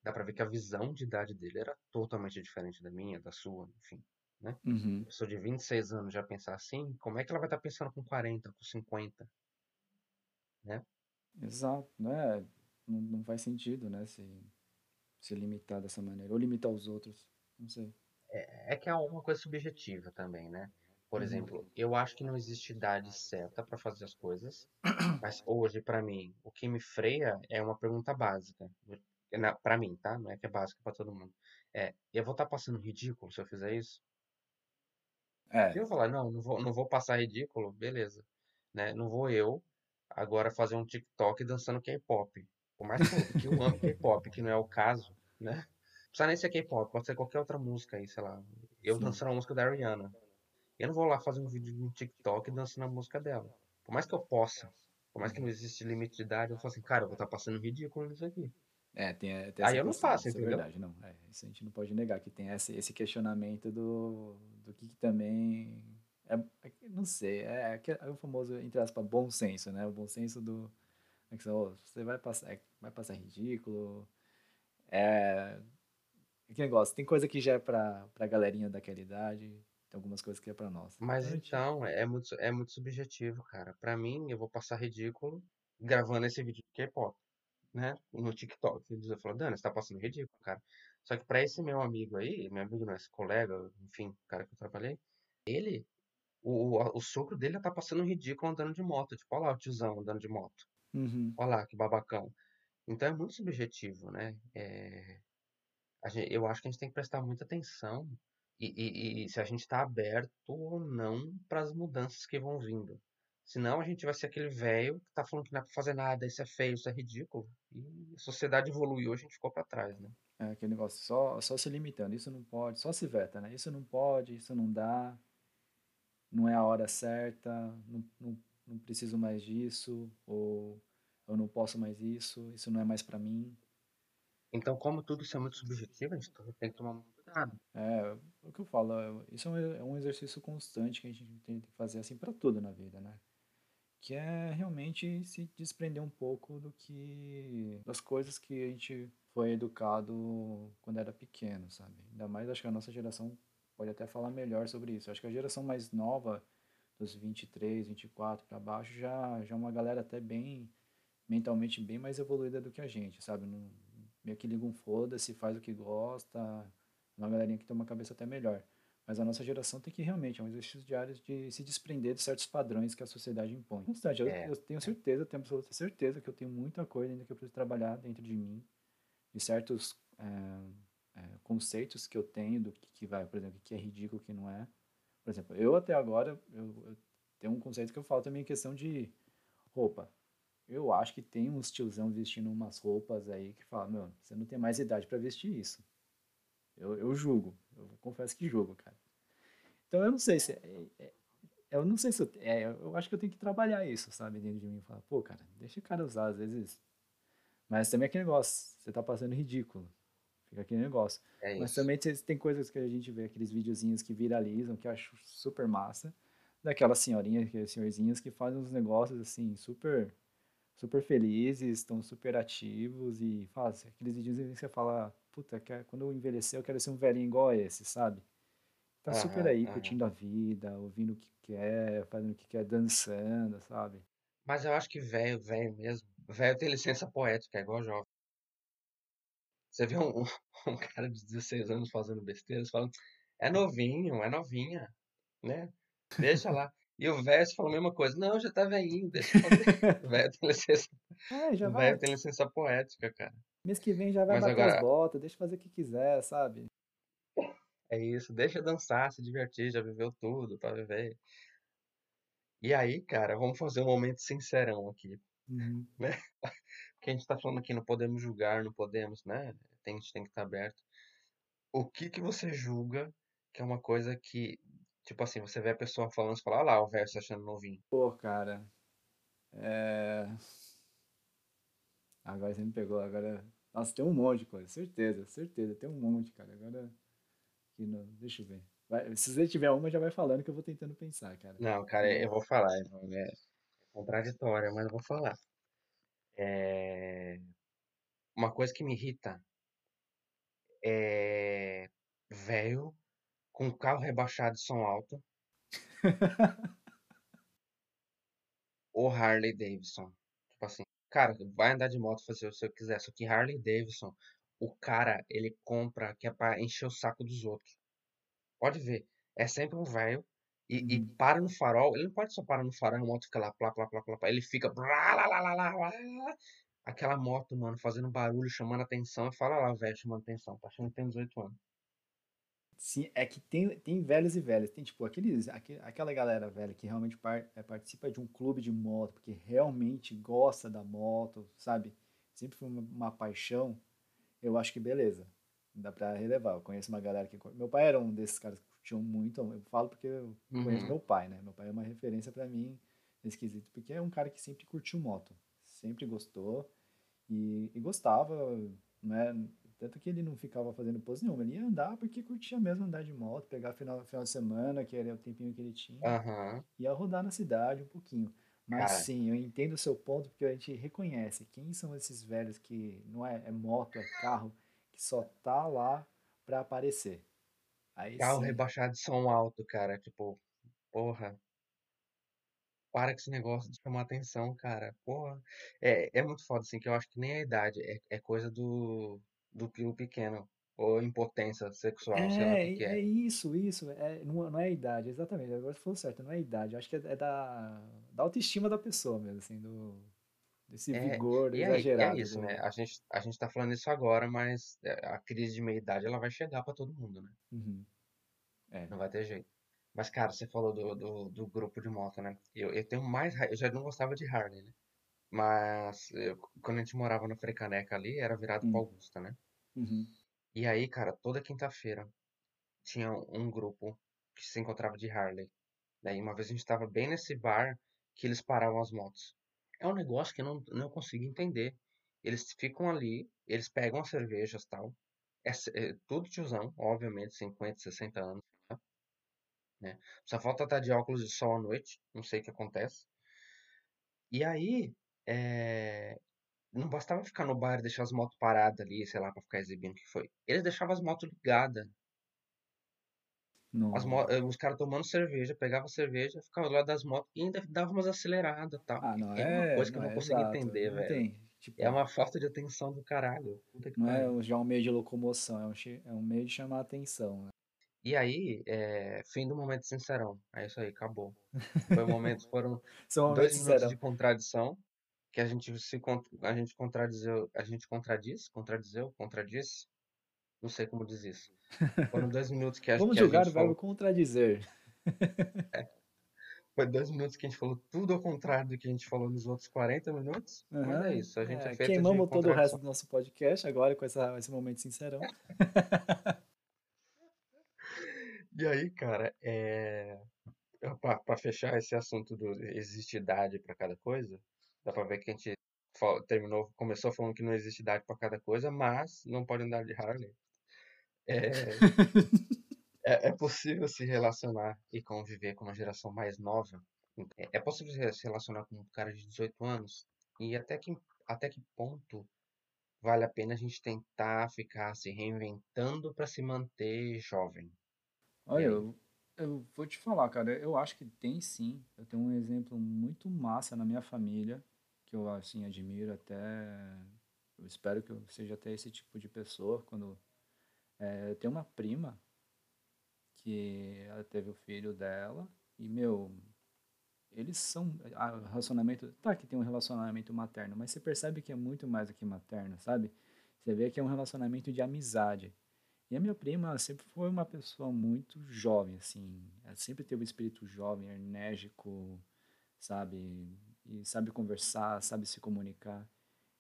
Dá pra ver que a visão de idade dele era totalmente diferente da minha, da sua, enfim, né? Uhum. Pessoa de 26 anos já pensar assim, como é que ela vai estar pensando com 40, com 50? né? Exato, né? Não, não faz sentido, né? Se, se limitar dessa maneira. Ou limitar os outros. Não sei. É, é que é uma coisa subjetiva também, né? Por Uhum. exemplo, eu acho que não existe idade certa para fazer as coisas, mas hoje, para mim, o que me freia é uma pergunta básica. Na, pra mim, tá? Não é que é básica pra todo mundo. É, eu vou estar passando ridículo se eu fizer isso? Se É. eu falar, não, não vou, não vou passar ridículo, beleza. Né? Não vou eu agora fazer um TikTok dançando K-pop. Por mais que eu, ame K-pop, que não é o caso, né? Não precisa nem ser K-pop, pode ser qualquer outra música aí, sei lá. Eu Sim. dançando a música da Rihanna. Eu não vou lá fazer um vídeo no TikTok dançando a música dela. Por mais que eu possa, por mais que não existe limite de idade, eu falo assim, cara, eu vou estar passando ridículo nisso aqui. É, tem, é, tem Aí eu não faço, isso é entendeu? verdade, não. É, isso a gente não pode negar, que tem esse, esse questionamento do, do que, que também. É, é não sei, é, é, é o famoso, entre aspas, bom senso, né? O bom senso do. é que, ó, você vai passar, é, vai passar ridículo. É. é Que negócio, tem coisa que já é pra, pra galerinha daquela idade, tem algumas coisas que é pra nós. Mas Então, então, é muito, é muito subjetivo, cara. Pra mim, eu vou passar ridículo gravando esse vídeo de K-pop, né? No TikTok. Ele falou, Dani, você tá passando ridículo, cara. Só que pra esse meu amigo aí, meu amigo não, esse colega, enfim, cara que eu trabalhei, ele, o, o, o sogro dele já tá passando ridículo andando de moto. Tipo, olha lá o tiozão andando de moto. Uhum. Olha lá, que babacão. Então é muito subjetivo, né? É, a gen- eu acho que a gente tem que prestar muita atenção e, e- e se a gente está aberto ou não para as mudanças que vão vindo. Senão a gente vai ser aquele velho que tá falando que não é pra fazer nada, isso é feio, isso é ridículo. E a sociedade evoluiu, a gente ficou para trás, né? É aquele negócio, só, só se limitando, isso não pode, só se veta, né? Isso não pode, isso não dá, não é a hora certa, não, não, não preciso mais disso, ou eu não posso mais isso, isso não é mais pra mim. Então, como tudo isso é muito subjetivo, a gente tem que tomar muito cuidado. É, o que eu falo, é- isso é um, é um exercício constante que a gente tem que fazer assim pra tudo na vida, né? Que é realmente se desprender um pouco do que das coisas que a gente foi educado quando era pequeno, sabe? Ainda mais acho que a nossa geração pode até falar melhor sobre isso. Acho que a geração mais nova, dos 23, 24 para baixo, já já é uma galera até bem mentalmente bem mais evoluída do que a gente, sabe? Não, meio que liga um foda-se, faz o que gosta, uma galerinha que tem uma cabeça até melhor. Mas a nossa geração tem que realmente, é um exercício diário de se desprender de certos padrões que a sociedade impõe. Constante, eu, É, eu tenho certeza, tenho absoluta certeza que eu tenho muita coisa ainda que eu preciso trabalhar dentro de mim, de certos é, é, conceitos que eu tenho do que, que vai, por exemplo, o que é ridículo, o que não é. Por exemplo, eu até agora, eu, eu tenho um conceito que eu falo também em questão de roupa. Eu acho que tem uns tiozão vestindo umas roupas aí que fala, meu, você não tem mais idade para vestir isso. Eu, eu julgo, eu confesso que julgo, cara. Então eu não sei se. É, é, eu não sei se eu. É, eu acho que eu tenho que trabalhar isso, sabe, dentro de mim. Falar, pô, cara, deixa o cara usar, às vezes. Mas também é aquele negócio, você tá passando ridículo. Fica aquele negócio. é Mas também tem tem coisas que a gente vê, aqueles videozinhos que viralizam, que eu acho super massa. Daquelas senhorinhas, aqueles senhorzinhos que fazem uns negócios assim, super super felizes, estão super ativos e fazem aqueles vídeos que você fala, puta, quando eu envelhecer eu quero ser um velhinho igual a esse, sabe? Tá super Aham, aí, aham. curtindo a vida, ouvindo o que quer, fazendo o que quer, dançando, sabe? Mas eu acho que velho, velho mesmo. Velho tem licença poética, é igual jovem. Você vê um, <laughs> um cara de 16 anos fazendo besteira, você fala, é novinho, é novinha, né? Deixa lá. E o velho fala a mesma coisa. Não, já tá velhinho, deixa eu fazer. <laughs> Velho tem licença, É, já vai, velho tem licença poética, cara. Mês que vem já vai Mas bater as agora, botas, deixa fazer o que quiser, sabe? é isso, deixa dançar, se divertir, já viveu tudo pra viver. E aí, cara, vamos fazer um momento sincerão aqui, Uhum. né? <laughs> Porque a gente tá falando aqui, não podemos julgar, não podemos, né? Tem, a gente tem que estar aberto. O que que você julga que é uma coisa que, tipo assim, você vê a pessoa falando, você fala, olha lá, o se achando novinho. Pô, cara, é... Agora você me pegou, agora... Nossa, tem um monte de coisa, certeza, certeza, tem um monte, cara. Agora, que não... deixa eu ver. Vai- se você tiver uma, já vai falando que eu vou tentando pensar, cara. Não, cara, eu vou falar, é é contraditória, mas eu vou falar. É... Uma coisa que me irrita é velho com carro rebaixado de som alto <laughs> ou Harley Davidson. Tipo assim, cara, vai andar de moto, fazer o que você quiser. Só que Harley Davidson, o cara, ele compra que é pra encher o saco dos outros. Pode ver. É sempre um velho e, e Uhum. para no farol. Ele não pode só parar no farol e a moto fica lá, plá, plá, plá, plá, plá. Ele fica. blá, lá, lá, lá, lá, lá, lá. Aquela moto, mano, fazendo barulho, chamando atenção. E fala lá, velho, chamando atenção. Tá achando que tem 18 anos. Sim, é que tem, tem velhos e velhos. Tem, tipo, aqueles, aque- aquela galera velha que realmente par- é, participa de um clube de moto, porque realmente gosta da moto, sabe? Sempre foi uma, uma paixão. Eu acho que beleza. Dá pra relevar. Eu conheço uma galera que. Meu pai era um desses caras que curtiam muito. Eu falo porque eu conheço Uhum. meu pai, né? Meu pai é uma referência pra mim nesse quesito, porque é um cara que sempre curtiu moto. Sempre gostou. E, e gostava, né? Tanto que ele não ficava fazendo pose nenhuma, ele ia andar porque curtia mesmo andar de moto, pegar final, final de semana, que era o tempinho que ele tinha, Aham. ia rodar na cidade um pouquinho. Mas Cara, sim, eu entendo o seu ponto, porque a gente reconhece quem são esses velhos que não é, é moto, é carro, que só tá lá pra aparecer. Aí carro sim. rebaixado de som alto, cara. Tipo, porra. Para com esse negócio de chamar atenção, cara. Porra. É, é muito foda, assim, que eu acho que nem a idade. É, é coisa do, do pio pequeno. Ou impotência sexual, sei lá o que É, que é é. isso, isso. É, não, não é a idade, exatamente. Agora você falou certo, não é a idade. Eu acho que é, é da, da autoestima da pessoa mesmo, assim, do, desse É, vigor é, e é exagerado isso, né? do. A gente, a gente tá falando isso agora, mas é, a crise de meia-idade ela vai chegar pra todo mundo, né? Uhum. É. Não vai ter jeito. Mas, cara, você falou do, do, do grupo de moto, né? Eu, eu tenho mais. Eu já não gostava de Harley, né? Mas eu- quando a gente morava no Frecaneca ali, era virado pra Hum. Augusta, né? Uhum. E aí, cara, toda quinta-feira tinha um grupo que se encontrava de Harley. Daí uma vez a gente tava bem nesse bar que eles paravam as motos. É um negócio que eu não, não consigo entender. Eles ficam ali, eles pegam as cervejas e tal. É, é tudo tiozão, obviamente, 50, 60 anos, né? Só falta estar de óculos de sol à noite, não sei o que acontece. E aí, é, não bastava ficar no bar e deixar as motos paradas ali, sei lá, pra ficar exibindo o que foi. Eles deixavam as motos ligadas. As mo- eh, os caras tomando cerveja, pegavam cerveja, ficavam do lado das motos e ainda davam umas aceleradas e tal. Ah, não É uma é, coisa que eu não é consigo exato. entender, Não velho. tem, É tipo, uma falta de atenção do caralho. Não é já um meio de locomoção, é um, é um meio de chamar a atenção, né? E aí, é, fim do momento sincerão. É isso aí, acabou. Foi um momento, foram <laughs> São momentos dois minutos de contradição que a gente se a gente contradizeu, a gente contradiz, contradizeu, contradiz, não sei como diz isso. Foram dois minutos que a, Vamos que julgar o verbo contradizer. foi dois minutos que a gente falou tudo ao contrário do que a gente falou nos outros 40 minutos, mas é isso, a gente é É, queimamos todo o resto do nosso podcast agora com essa, esse momento sincerão. <laughs> E aí, cara, é... pra, pra fechar esse assunto do existe idade pra cada coisa, dá pra ver que a gente fa- terminou, começou falando que não existe idade pra cada coisa, mas não pode andar de Harley. É, <laughs> é, é possível se relacionar e conviver com uma geração mais nova. É é possível se relacionar com um cara de 18 anos e até que, até que ponto vale a pena a gente tentar ficar se reinventando pra se manter jovem. Olha, eu, eu vou te falar, cara, eu acho que tem sim. Eu tenho um exemplo muito massa na minha família, que eu, assim, admiro até. Eu espero que eu seja até esse tipo de pessoa. Quando. é, eu tenho uma prima que ela teve o filho dela, e, meu, eles são. O relacionamento. Tá que tem um relacionamento materno, mas você percebe que é muito mais do que materno, sabe? Você vê que é um relacionamento de amizade. E a minha prima sempre foi uma pessoa muito jovem, assim. Ela sempre teve o espírito jovem, enérgico, sabe? E sabe conversar, sabe se comunicar.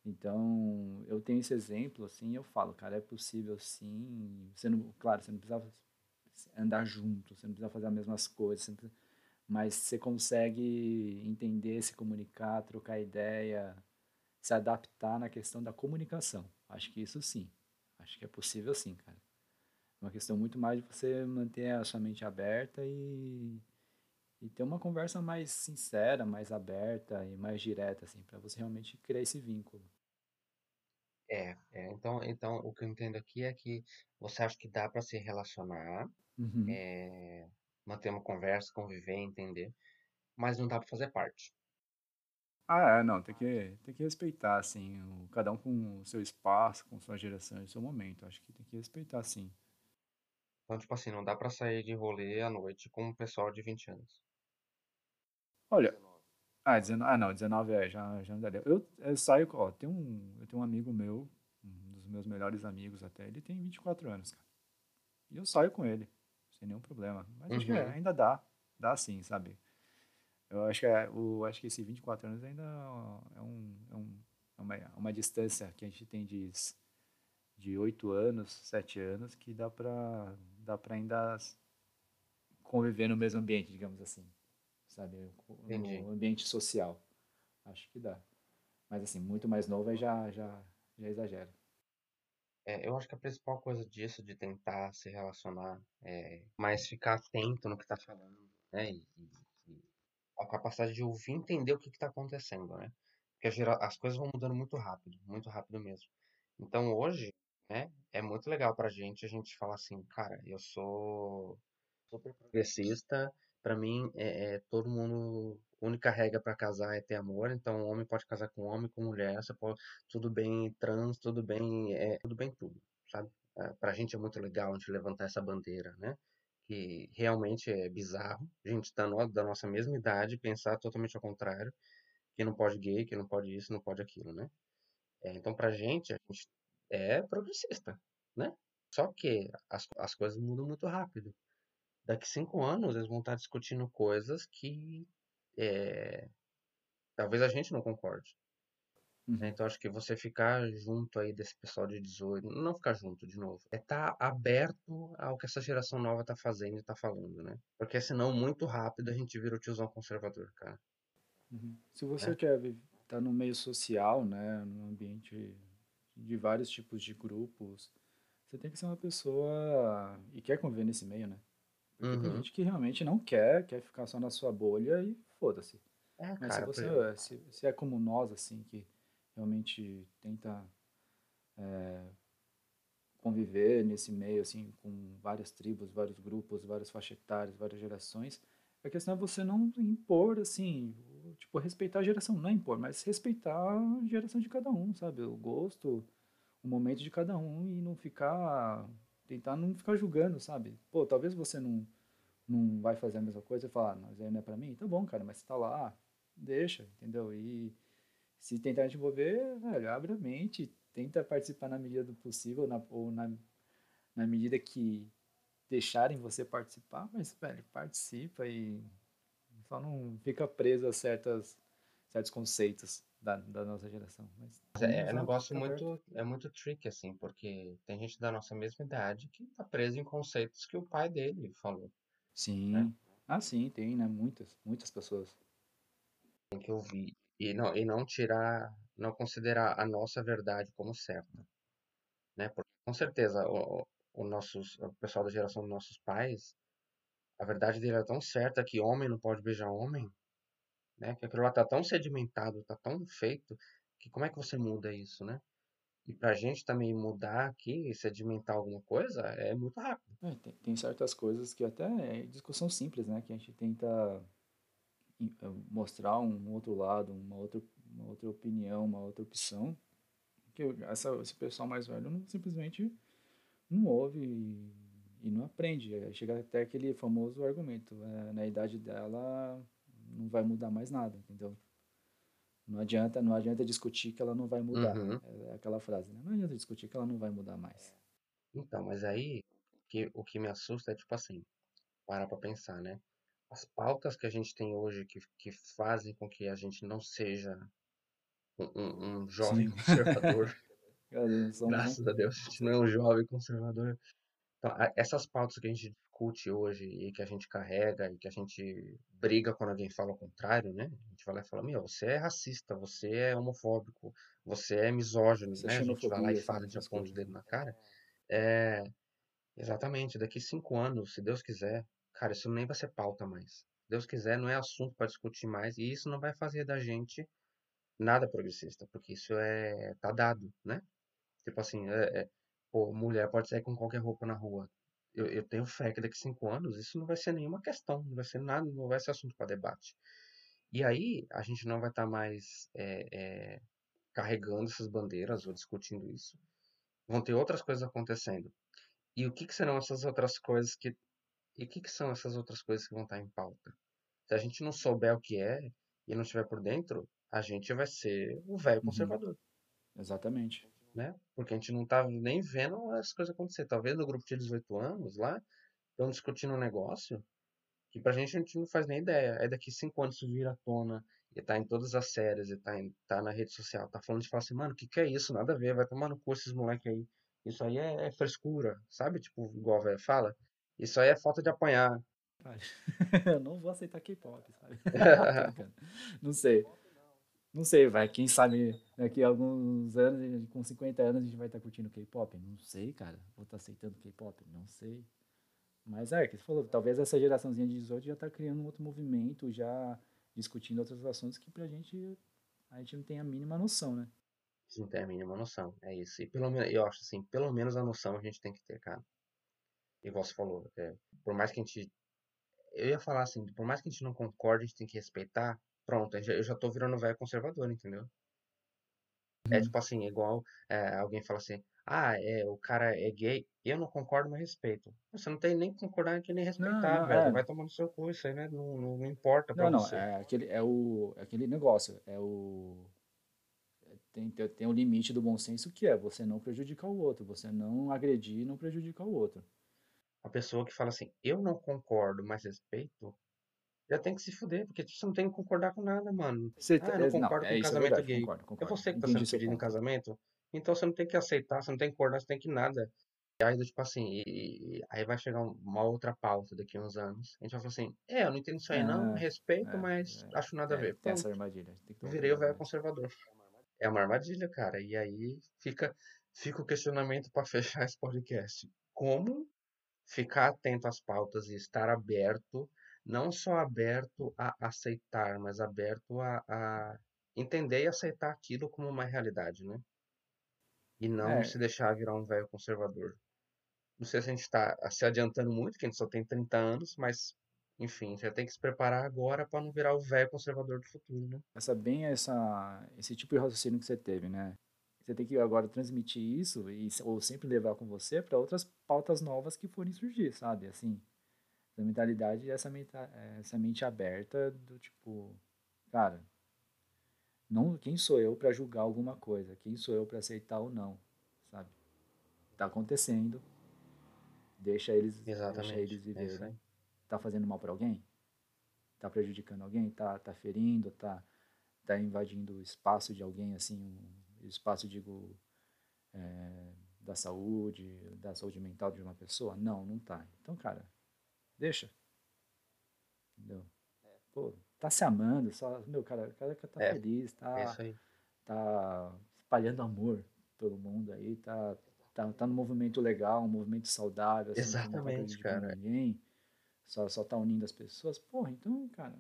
Então, eu tenho esse exemplo, assim, eu falo, cara, é possível sim. Você não, claro, você não precisa andar junto, você não precisa fazer as mesmas coisas, você precisa- mas você consegue entender, se comunicar, trocar ideia, se adaptar na questão da comunicação. Acho que isso sim. Acho que é possível sim, cara. É uma questão muito mais de você manter a sua mente aberta e, e ter uma conversa mais sincera, mais aberta e mais direta, assim, para você realmente criar esse vínculo. É, é, então, então o que eu entendo aqui é que você acha que dá pra se relacionar, Uhum. é, manter uma conversa, conviver, entender, mas não dá pra fazer parte. Ah, é, não, tem que, tem que respeitar, assim, o, cada um com o seu espaço, com sua geração e seu momento. Acho que tem que respeitar, sim. Então, tipo assim, não dá pra sair de rolê à noite com um pessoal de 20 anos. Olha, ah, 19, ah, não, 19 é, já, já não daria. Eu, eu saio, ó, tem um, eu tenho um amigo meu, um dos meus melhores amigos até, ele tem 24 anos, cara. E eu saio com ele, sem nenhum problema. Mas acho que é, Uhum, ainda dá, dá sim, sabe? Eu acho que, é, o, acho que esse 24 anos ainda é, um, é, um, é uma, uma distância que a gente tem de, de 8 anos, 7 anos, que dá pra, dá pra ainda conviver no mesmo ambiente, digamos assim, sabe? entendi. No ambiente social. Acho que dá. Mas assim, muito mais novo aí já, já, já exagera. É, eu acho que a principal coisa disso, de tentar se relacionar, é mais ficar atento no que tá falando, né? E, e- a capacidade de ouvir e entender o que que tá acontecendo, né? Porque a gera- as coisas vão mudando muito rápido, muito rápido mesmo. Então hoje, né, é muito legal pra gente a gente falar assim, cara, eu sou super progressista, pra mim é, é todo mundo, a única regra pra casar é ter amor, então homem pode casar com homem, com mulher, você pode, tudo bem trans, tudo bem, é, tudo bem tudo, sabe? Ah, Pra gente é muito legal a gente levantar essa bandeira, né? Que realmente é bizarro, a gente tá no, da nossa mesma idade pensar totalmente ao contrário, que não pode gay, que não pode isso, não pode aquilo, né? É, então pra gente, a gente é progressista, né? Só que as, as coisas mudam muito rápido. Daqui cinco anos eles vão estar discutindo coisas que é, talvez a gente não concorde. né? Uhum, Então acho que você ficar junto aí desse pessoal de 18, não ficar junto de novo, é estar aberto ao que essa geração nova tá fazendo e tá falando, né? Porque senão muito rápido a gente vira o tiozão conservador, cara, uhum. Se você quer estar no meio social, né, num ambiente de vários tipos de grupos, você tem que ser uma pessoa e quer conviver nesse meio, né? Porque tem Uhum. gente que realmente não quer, quer ficar só na sua bolha e foda-se. É, Mas se cara, você, por- se, se é como nós, assim, que realmente tenta conviver nesse meio, assim, com várias tribos, vários grupos, várias faixas etárias, várias gerações, a questão é você não impor, assim, tipo, respeitar a geração, não é impor, mas respeitar a geração de cada um, sabe? O gosto, o momento de cada um e não ficar, tentar não ficar julgando, sabe? Pô, talvez você não, não vai fazer a mesma coisa e falar, ah, mas aí não é pra mim? Tá bom, cara, mas você tá lá, deixa, entendeu? E se tentar te envolver, velho, abre a mente, tenta participar na medida do possível, na, ou na, na medida que deixarem você participar, mas, velho, participa e só não fica preso a certas, certos conceitos da, da nossa geração. Mas é, é um negócio muito, é muito tricky, assim, porque tem gente da nossa mesma idade que tá preso em conceitos que o pai dele falou, né? Sim. Ah, sim, tem, né? Muitas, muitas pessoas. Tem que ouvir e não, e não tirar, não considerar a nossa verdade como certa, né? Porque com certeza o, o, o nossos, o pessoal da geração dos nossos pais, a verdade dele é tão certa que homem não pode beijar homem, né? Que aquilo lá tá tão sedimentado, tá tão feito, que como é que você muda isso, né? E pra gente também mudar aqui, sedimentar alguma coisa, é muito rápido. É, tem, tem certas coisas que até é discussão simples, né? Que a gente tenta eh, mostrar um outro lado, uma outra, uma outra opinião, uma outra opção, que essa, esse pessoal mais velho não, simplesmente não ouve e, e não aprende. Chega até aquele famoso argumento, é, na idade dela não vai mudar mais nada, entendeu? Não adianta, não adianta discutir que ela não vai mudar. Uhum. É aquela frase, né? Não adianta discutir que ela não vai mudar mais. Então, mas aí que, o que me assusta é tipo assim, para pra pensar, né? As pautas que a gente tem hoje que, que fazem com que a gente não seja um, um- um jovem Sim, conservador, <laughs> graças a Deus, a gente não é um jovem conservador. Então, essas pautas que a gente discute hoje e que a gente carrega e que a gente briga quando alguém fala o contrário, né? A gente vai lá e fala, meu, você é racista, você é homofóbico, você é misógino, Essa né? A gente vai lá e fala, Essas aponta o dedo na cara. É, exatamente, daqui cinco anos, se Deus quiser, cara, isso nem vai ser pauta mais. Deus quiser, não é assunto para discutir mais e isso não vai fazer da gente nada progressista, porque isso é tá dado, né? Tipo assim, é, é, pô, mulher pode sair com qualquer roupa na rua. Eu, eu tenho fé que daqui cinco anos isso não vai ser nenhuma questão, não vai ser nada, não vai ser assunto para debate. E aí a gente não vai estar tá mais é, é, carregando essas bandeiras ou discutindo isso. Vão ter outras coisas acontecendo. E o que, que serão essas outras coisas que. E o que, que são essas outras coisas que vão estar tá em pauta? Se a gente não souber o que é e não estiver por dentro, a gente vai ser o velho uhum. conservador. Exatamente. Né? Porque a gente não tá nem vendo as coisas acontecer. Talvez no grupo de 18 anos lá, estão discutindo um negócio que pra gente a gente não faz nem ideia. É daqui cinco anos isso vira à tona, e tá em todas as séries, e tá, em, tá na rede social, tá falando de falar assim, mano, o que, que é isso? Nada a ver, vai tomar no cu esses moleque aí. Isso aí é, é frescura, sabe? Tipo, igual a velha fala. Isso aí é falta de apanhar. <laughs> eu não vou aceitar K-pop, sabe? <laughs> não sei. Não sei, vai. Quem sabe daqui a alguns anos, com 50 anos, a gente vai estar tá curtindo K-pop? Não sei, cara. Vou estar tá aceitando K-pop? Não sei. Mas é, que você falou, talvez essa geraçãozinha de 18 já está criando um outro movimento, já discutindo outros assuntos que pra gente a gente não tem a mínima noção, né? Não tem a mínima noção, é isso. E pelo menos, eu acho assim, pelo menos a noção a gente tem que ter, cara. Igual você falou, é, por mais que a gente. Eu ia falar assim, por mais que a gente não concorde, a gente tem que respeitar. Pronto, eu já tô virando velho conservador, entendeu? É uhum. tipo assim, igual é, alguém fala assim, ah, é, o cara é gay, eu não concordo, mas respeito. Você não tem nem que concordar aqui nem respeitar, não, velho. É. Vai tomar no seu cu, isso aí né? não, não, importa pra não, você. Não, é aquele, é, o, é aquele negócio, é o... É, tem, tem um limite do bom senso que é você não prejudicar o outro, você não agredir e não prejudicar o outro. A pessoa que fala assim, eu não concordo, mas respeito, já tem que se fuder, porque você não tem que concordar com nada, mano. Você ah, eu não concordo não, é, com casamento é verdade, gay. Concordo, concordo. É você que tá sendo pedido em casamento, então você não tem que aceitar, você não tem que concordar, você tem que nada. E aí, tipo assim, e, aí vai chegar uma outra pauta daqui a uns anos. A gente vai falar assim, é, eu não entendo isso aí não, é, respeito, é, mas é, acho nada a é, ver. Tem essa armadilha. Tem virei o velho conservador. É uma armadilha, cara. E aí fica, fica o questionamento para <laughs> fechar esse podcast. Como ficar atento às pautas e estar aberto, não só aberto a aceitar, mas aberto a, a entender e aceitar aquilo como uma realidade, né? E não é. se deixar virar um velho conservador. Não sei se a gente está se adiantando muito, que a gente só tem 30 anos, mas enfim, já tem que se preparar agora para não virar o velho conservador do futuro, né? Essa bem essa esse tipo de raciocínio que você teve, né? Você tem que agora transmitir isso e ou sempre levar com você para outras pautas novas que forem surgir, sabe? Assim, a mentalidade essa essa mente aberta do tipo, cara, não, quem sou eu para julgar alguma coisa? Quem sou eu para aceitar ou não? Sabe? Tá acontecendo. Deixa eles, Exatamente. deixa eles viverem. É tá fazendo mal para alguém? Tá prejudicando alguém? Tá, tá ferindo? Tá, tá invadindo o espaço de alguém, assim, um espaço, digo, é, da saúde, da saúde mental de uma pessoa? Não, não tá. Então, cara, deixa. Entendeu? Pô, tá se amando, só, meu, cara, o cara tá é, feliz, tá, é tá espalhando amor todo mundo aí, tá, tá, tá num movimento legal, um movimento saudável, assim, Exatamente, não tá cara. ninguém, só, só tá unindo as pessoas, porra, então, cara,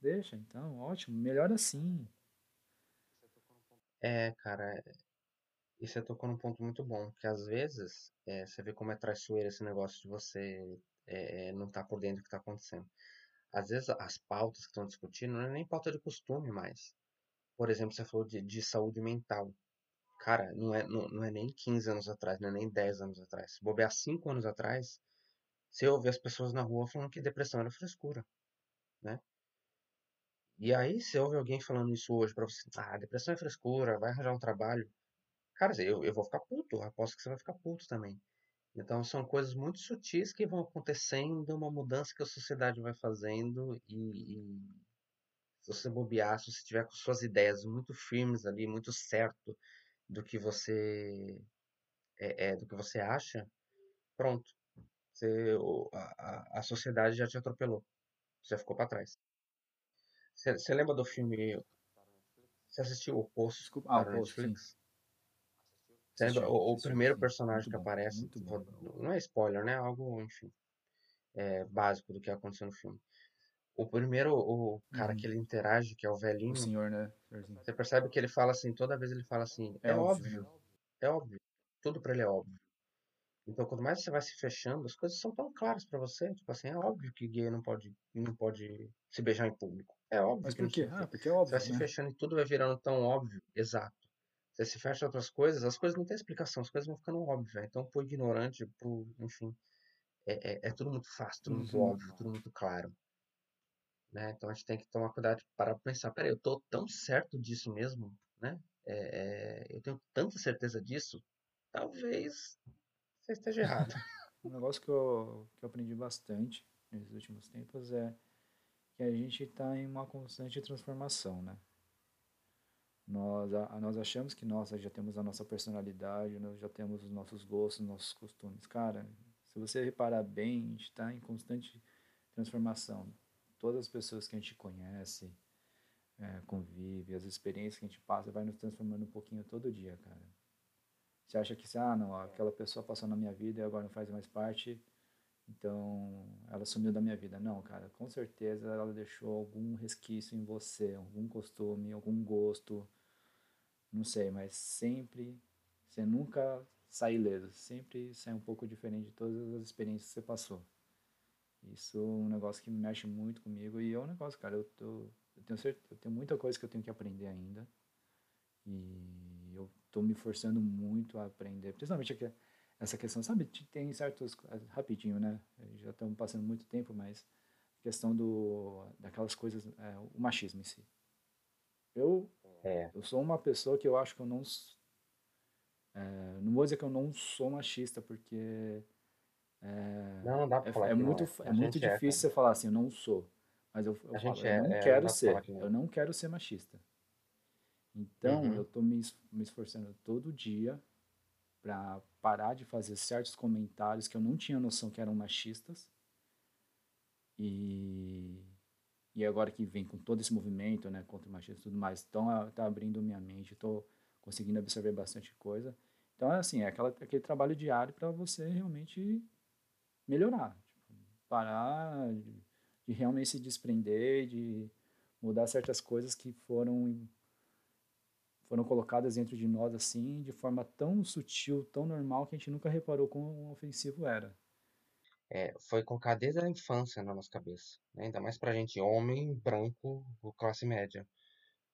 deixa, então, ótimo, melhor assim. É, cara, e você tocou num ponto muito bom, que às vezes é, você vê como é traiçoeiro esse negócio de você é, não estar tá por dentro do que está acontecendo às vezes as pautas que estão discutindo não é nem pauta de costume mais. Por exemplo, você falou de, de saúde mental. Cara, não é, não, não é nem 15 anos atrás, não é nem 10 anos atrás. Se bobear 5 anos atrás, você ouve as pessoas na rua falando que depressão era frescura, né? E aí você ouve alguém falando isso hoje pra você, ah, depressão é frescura, vai arranjar um trabalho. Cara, eu, eu vou ficar puto, aposto que você vai ficar puto também. Então são coisas muito sutis que vão acontecendo, uma mudança que a sociedade vai fazendo e, e se você bobear, se você tiver com suas ideias muito firmes ali, muito certo do que você é, é do que você acha, pronto, você, a, a sociedade já te atropelou, você ficou para trás. Você, lembra do filme? Você assistiu O Poço? Desculpa, ah, o Poço, Netflix? Lembra, o, o primeiro personagem que aparece, bom, não é spoiler, né? Algo, enfim, é, básico do que aconteceu no filme. O primeiro, o cara uhum. que ele interage, que é o velhinho. O senhor, né? Você percebe que ele fala assim, toda vez ele fala assim, é, é óbvio, óbvio, é óbvio. Tudo para ele é óbvio. Então, quanto mais você vai se fechando, as coisas são tão claras para você. Tipo assim, é óbvio que gay não pode, não pode se beijar em público. É óbvio Mas por quê? Ah, porque é óbvio, Você vai se né? fechando e tudo vai virando tão óbvio. Exato. Você se fecha outras coisas, as coisas não têm explicação, as coisas vão ficando óbvias. Então, pro ignorante, pro, enfim, é, é, é tudo muito fácil, tudo muito Uhum. óbvio, tudo muito claro. Né? Então a gente tem que tomar cuidado pra pensar, peraí, eu tô tão certo disso mesmo, né? É, é, eu tenho tanta certeza disso, talvez você esteja errado. <laughs> Um negócio que eu, que eu aprendi bastante nesses últimos tempos é que a gente está em uma constante transformação, né? Nós, a, nós achamos que nós já temos a nossa personalidade, nós já temos os nossos gostos, nossos costumes. Cara, se você reparar bem, a gente está em constante transformação. Todas as pessoas que a gente conhece, é, convive, as experiências que a gente passa, vai nos transformando um pouquinho todo dia, cara. Você acha que, ah, não, aquela pessoa passou na minha vida e agora não faz mais parte, então ela sumiu da minha vida. Não, cara, com certeza ela deixou algum resquício em você, algum costume, algum gosto, não sei, mas sempre, você nunca sai ileso, sempre sai um pouco diferente de todas as experiências que você passou. Isso é um negócio que mexe muito comigo e é um negócio, cara, eu, tô, eu tenho certeza, eu tenho muita coisa que eu tenho que aprender ainda e eu tô me forçando muito a aprender, principalmente aqui, essa questão, sabe, tem certos, rapidinho, né, já estamos passando muito tempo, mas questão do, daquelas coisas, é, o machismo em si. Eu, É. eu sou uma pessoa que eu acho que eu não, é, não vou dizer que eu não sou machista, porque Não, não dá pra falar é, é que não muito, é. é A muito é, difícil você falar assim, eu não sou. Mas eu, eu falo, eu é, não é, não quero ser. não. Eu não quero ser machista. Então, Uhum. eu tô me, me esforçando todo dia para parar de fazer certos comentários que eu não tinha noção que eram machistas. E, e agora que vem com todo esse movimento, né, contra o machismo e tudo mais, então ah, tá abrindo minha mente, tô conseguindo absorver bastante coisa. Então, é assim, é aquela, aquele trabalho diário para você realmente melhorar. Tipo, parar de, de realmente se desprender, de mudar certas coisas que foram foram colocadas dentro de nós assim, de forma tão sutil, tão normal que a gente nunca reparou quão ofensivo era. É, foi colocado desde a infância na nossa cabeça, né? Ainda mais pra gente, homem, branco, classe média.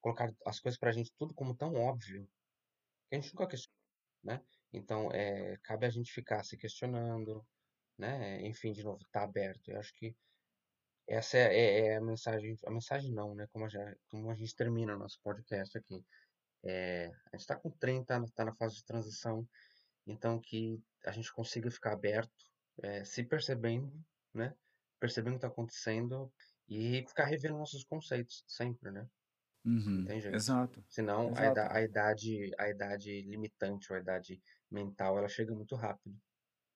Colocar as coisas pra gente tudo como tão óbvio que a gente nunca questionou, né? Então, é, cabe a gente ficar se questionando, né? Enfim, de novo, tá aberto. Eu acho que essa é, é- é a mensagem, a mensagem não, né? Como a, já- como a gente termina nosso podcast aqui. É, a gente tá com 30, tá na fase de transição, então que a gente consiga ficar aberto, é, se percebendo, né? Percebendo o que tá acontecendo e ficar revendo nossos conceitos sempre, né? Uhum, exato, Senão a, exato. a idade, a idade limitante, ou a idade mental, ela chega muito rápido,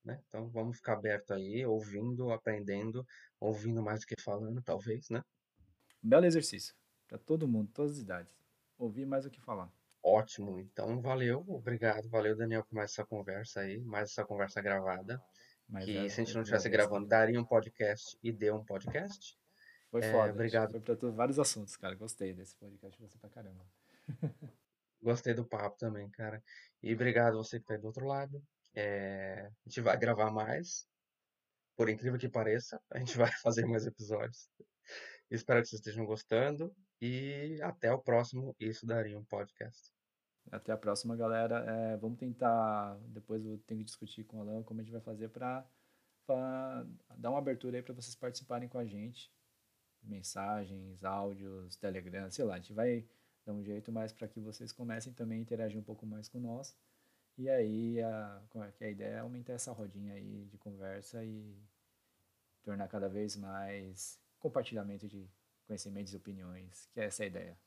né? Então vamos ficar aberto aí, ouvindo, aprendendo, ouvindo mais do que falando, talvez, né? Belo exercício. Para todo mundo, todas as idades. Ouvir mais o que falar. Ótimo. Então valeu, obrigado, valeu Daniel por mais essa conversa aí, mais essa conversa gravada. Mas Que é, se a gente não estivesse gravando, daria um podcast e deu um podcast. Foi É, foda. obrigado. Foi pra tu- vários assuntos, cara. Gostei desse podcast você pra caramba. <laughs> Gostei do papo também, cara. E obrigado você que tá aí do outro lado. É, a gente vai gravar mais, por incrível que pareça, a gente <laughs> vai fazer mais episódios. Espero que vocês estejam gostando e até o próximo Isso Daria um Podcast. Até a próxima, galera. É, vamos tentar. Depois eu tenho que discutir com o Alan como a gente vai fazer pra dar uma abertura aí pra vocês participarem com a gente. Mensagens, áudios, Telegram, sei lá. A gente vai dar um jeito mais para que vocês comecem também a interagir um pouco mais com nós. E aí, a, é que a ideia é aumentar essa rodinha aí de conversa e tornar cada vez mais compartilhamento de conhecimentos e opiniões, que é essa a ideia.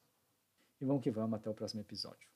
E vamos que vamos, até o próximo episódio.